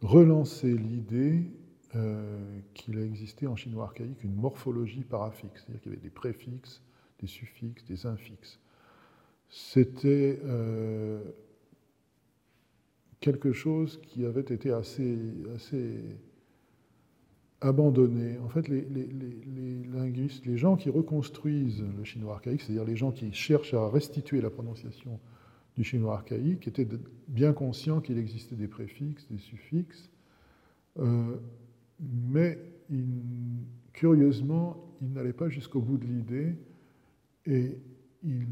relancé l'idée euh, qu'il a existé en chinois archaïque une morphologie paraffixe, c'est-à-dire qu'il y avait des préfixes, des suffixes, des infixes. C'était euh, quelque chose qui avait été assez, assez abandonné. En fait, les, linguistes, les gens qui reconstruisent le chinois archaïque, c'est-à-dire les gens qui cherchent à restituer la prononciation du chinois archaïque, étaient bien conscients qu'il existait des préfixes, des suffixes, euh, mais curieusement, ils n'allaient pas jusqu'au bout de l'idée et ils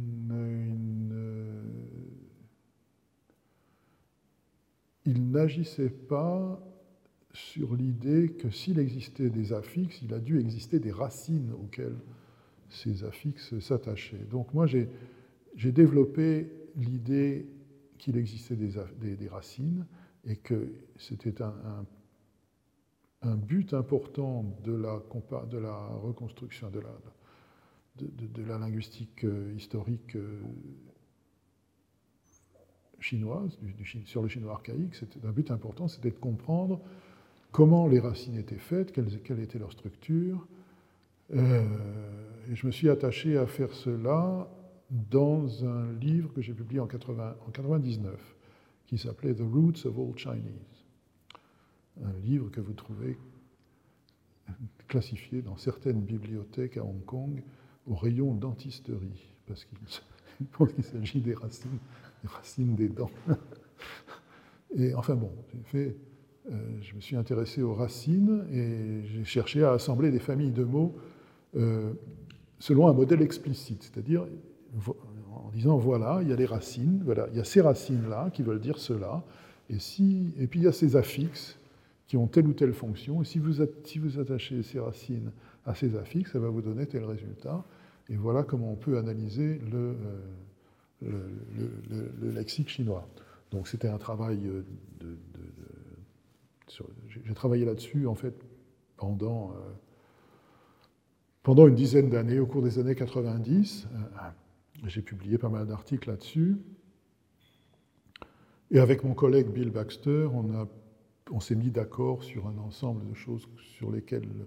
n'agissaient pas sur l'idée que s'il existait des affixes, il a dû exister des racines auxquelles ces affixes s'attachaient. Donc moi, j'ai développé l'idée qu'il existait des, racines et que c'était un, but important de la, reconstruction, de la, linguistique euh, historique euh, chinoise, sur le chinois archaïque. C'était un but important, c'était de comprendre comment les racines étaient faites, quelle, était leur structure. Euh, et je me suis attaché à faire cela dans un livre que j'ai publié en, 80, en 99, qui s'appelait The Roots of All Chinese. Un livre que vous trouvez classifié dans certaines bibliothèques à Hong Kong au rayon dentisterie, parce qu'il pense qu'il s'agit des racines, des racines des dents. Et enfin bon, euh, je me suis intéressé aux racines et j'ai cherché à assembler des familles de mots euh, selon un modèle explicite, c'est-à-dire en disant voilà, il y a les racines, voilà, il y a ces racines-là qui veulent dire cela, et, si, et puis il y a ces affixes qui ont telle ou telle fonction, et si vous, si vous attachez ces racines à ces affixes, ça va vous donner tel résultat, et voilà comment on peut analyser le, euh, le, lexique chinois. Donc c'était un travail de j'ai travaillé là-dessus en fait pendant, euh, pendant une dizaine d'années, au cours des années 90. Euh, j'ai publié pas mal d'articles là-dessus. Et avec mon collègue Bill Baxter, on, a, on s'est mis d'accord sur un ensemble de choses sur lesquelles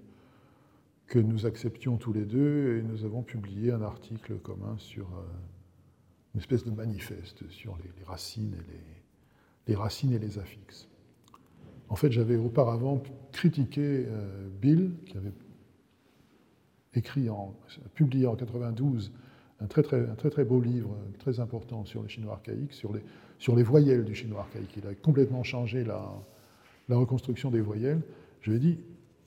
que nous acceptions tous les deux, et nous avons publié un article commun sur euh, une espèce de manifeste sur les, racines et les, racines et les affixes. En fait, j'avais auparavant critiqué euh, Bill, qui avait écrit, en, publié en 92 un très, très, très, très beau livre, très important sur le chinois archaïque, sur les, sur les voyelles du chinois archaïque. Il a complètement changé la, la reconstruction des voyelles. Je lui ai dit,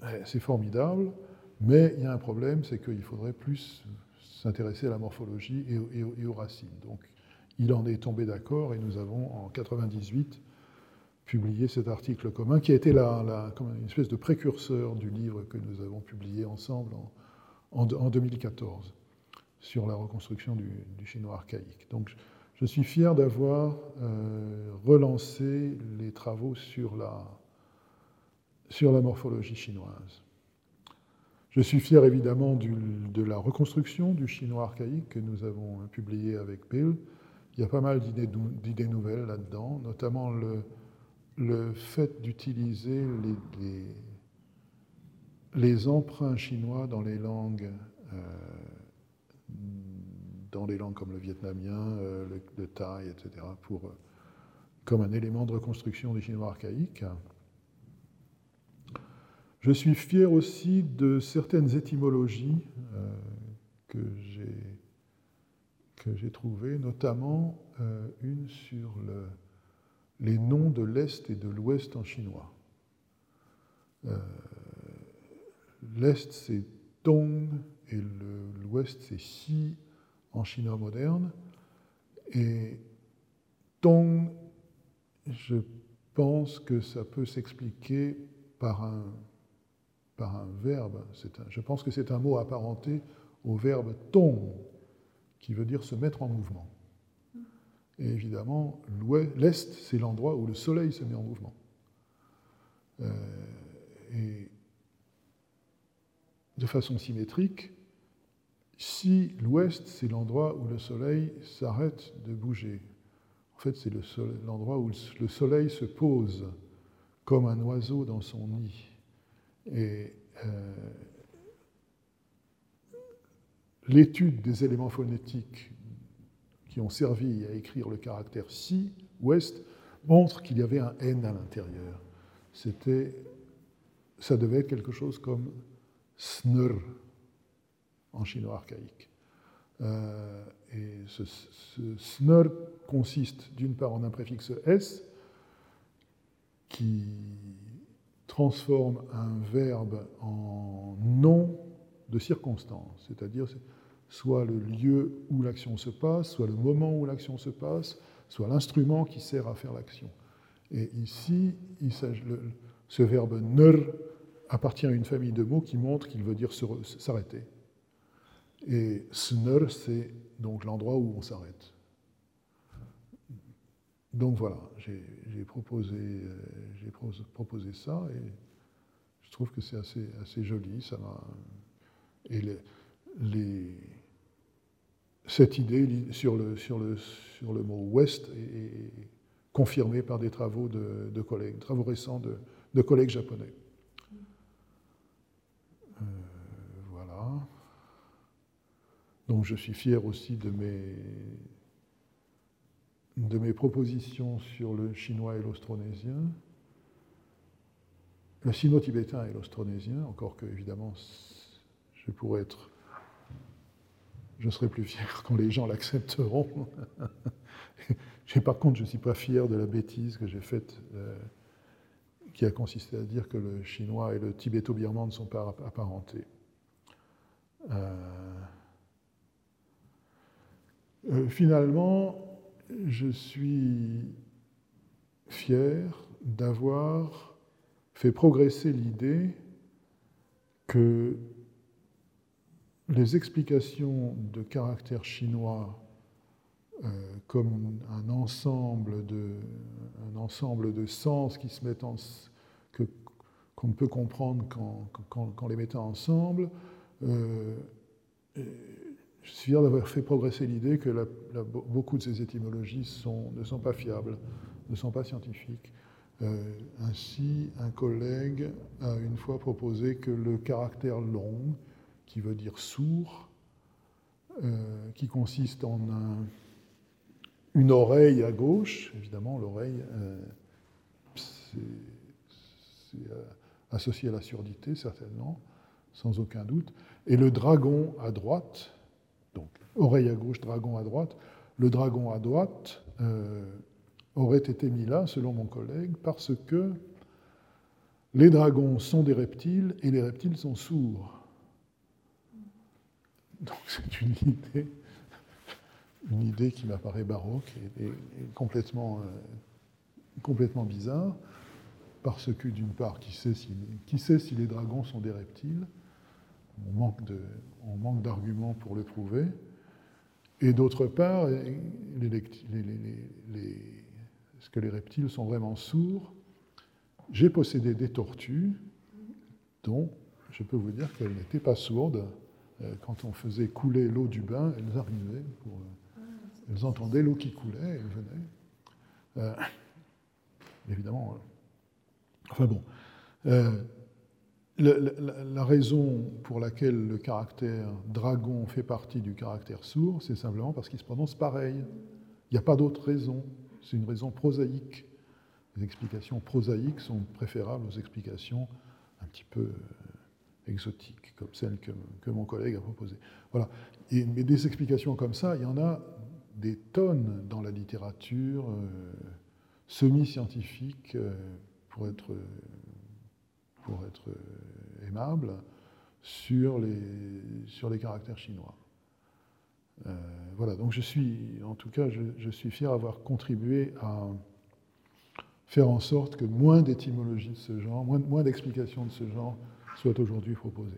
eh, c'est formidable, mais il y a un problème, c'est qu'il faudrait plus s'intéresser à la morphologie et, aux racines. Donc, il en est tombé d'accord et nous avons en 98 publié cet article commun, qui a été comme une espèce de précurseur du livre que nous avons publié ensemble en, en, 2014 sur la reconstruction du, chinois archaïque. Donc, je suis fier d'avoir euh, relancé les travaux sur la, sur la morphologie chinoise. Je suis fier évidemment du, de la reconstruction du chinois archaïque que nous avons publié avec Bill. Il y a pas mal d'idées nouvelles là-dedans, notamment le, fait d'utiliser les, emprunts chinois dans les langues, euh, dans les langues comme le vietnamien, euh, le, thaï, etc., euh, comme un élément de reconstruction des chinois archaïques. Je suis fier aussi de certaines étymologies que j'ai trouvées, notamment une sur le, les noms de l'Est et de l'Ouest en chinois. Euh, L'Est, c'est Tong et l'Ouest, c'est Xi en chinois moderne. Et Tong, je pense que ça peut s'expliquer par un, par un verbe. je pense que c'est un mot apparenté au verbe tong, qui veut dire se mettre en mouvement. Et évidemment, l'Est, c'est l'endroit où le Soleil se met en mouvement. Euh, et de façon symétrique, si l'Ouest, c'est l'endroit où le Soleil s'arrête de bouger, en fait, c'est l'endroit où le Soleil se pose comme un oiseau dans son nid. Et euh, l'étude des éléments phonétiques qui ont servi à écrire le caractère si, ouest, montre qu'il y avait un N à l'intérieur. C'était, ça devait être quelque chose comme snr en chinois archaïque. Euh, et ce, snr consiste d'une part en un préfixe s qui transforme un verbe en nom de circonstance, c'est-à-dire soit le lieu où l'action se passe, soit le moment où l'action se passe, soit l'instrument qui sert à faire l'action. Et ici, il ce verbe ner appartient à une famille de mots qui montrent qu'il veut dire s'arrêter. Et sner, c'est donc l'endroit où on s'arrête. Donc voilà, j'ai proposé, euh, proposé, ça et je trouve que c'est assez, joli. Et cette idée sur le mot ouest est, confirmée par des travaux de, collègues, travaux récents de, collègues japonais. Euh, voilà. Donc je suis fier aussi de mes, de mes propositions sur le chinois et l'austronésien. Le sino-tibétain et l'austronésien, encore que évidemment je pourrais être je serai plus fier quand les gens l'accepteront. par contre, je ne suis pas fier de la bêtise que j'ai faite, euh, qui a consisté à dire que le chinois et le tibéto-birman ne sont pas apparentés. Euh, euh, finalement, je suis fier d'avoir fait progresser l'idée que les explications de caractère chinois euh, comme un ensemble, de, un ensemble de sens qui se mettent en, que, qu'on ne peut comprendre qu'en, les mettant ensemble, euh, je suis fier d'avoir fait progresser l'idée que beaucoup de ces étymologies ne sont pas fiables, ne sont pas scientifiques. Euh, ainsi, un collègue a une fois proposé que le caractère long qui veut dire sourd, euh, qui consiste en une oreille à gauche, évidemment l'oreille euh, c'est euh, associé à la surdité certainement, sans aucun doute, et le dragon à droite, oreille à gauche, dragon à droite, le dragon à droite aurait été mis là, selon mon collègue, parce que les dragons sont des reptiles et les reptiles sont sourds. Donc c'est une idée, une idée qui m'apparaît baroque et, complètement, euh, complètement bizarre, parce que d'une part, qui sait, si, qui sait si les dragons sont des reptiles? On manque, on manque d'arguments pour le prouver. Et d'autre part, est-ce que les reptiles sont vraiment sourds J'ai possédé des tortues dont je peux vous dire qu'elles n'étaient pas sourdes euh, quand on faisait couler l'eau du bain, elles arrivaient, pour, euh, elles entendaient l'eau qui coulait, elles venaient. Euh, évidemment. enfin bon. La, raison pour laquelle le caractère dragon fait partie du caractère sourd, c'est simplement parce qu'il se prononce pareil. Il n'y a pas d'autre raison. C'est une raison prosaïque. Les explications prosaïques sont préférables aux explications un petit peu exotiques, comme celle que, mon collègue a proposée. Voilà. Et, mais des explications comme ça, il y en a des tonnes dans la littérature euh, semi-scientifique, euh, pour être, pour être euh, sur les, sur les caractères chinois. voilà, donc je suis, en tout cas, je, suis fier d'avoir contribué à faire en sorte que moins d'étymologies de ce genre, moins, moins d'explications de ce genre soit aujourd'hui proposé.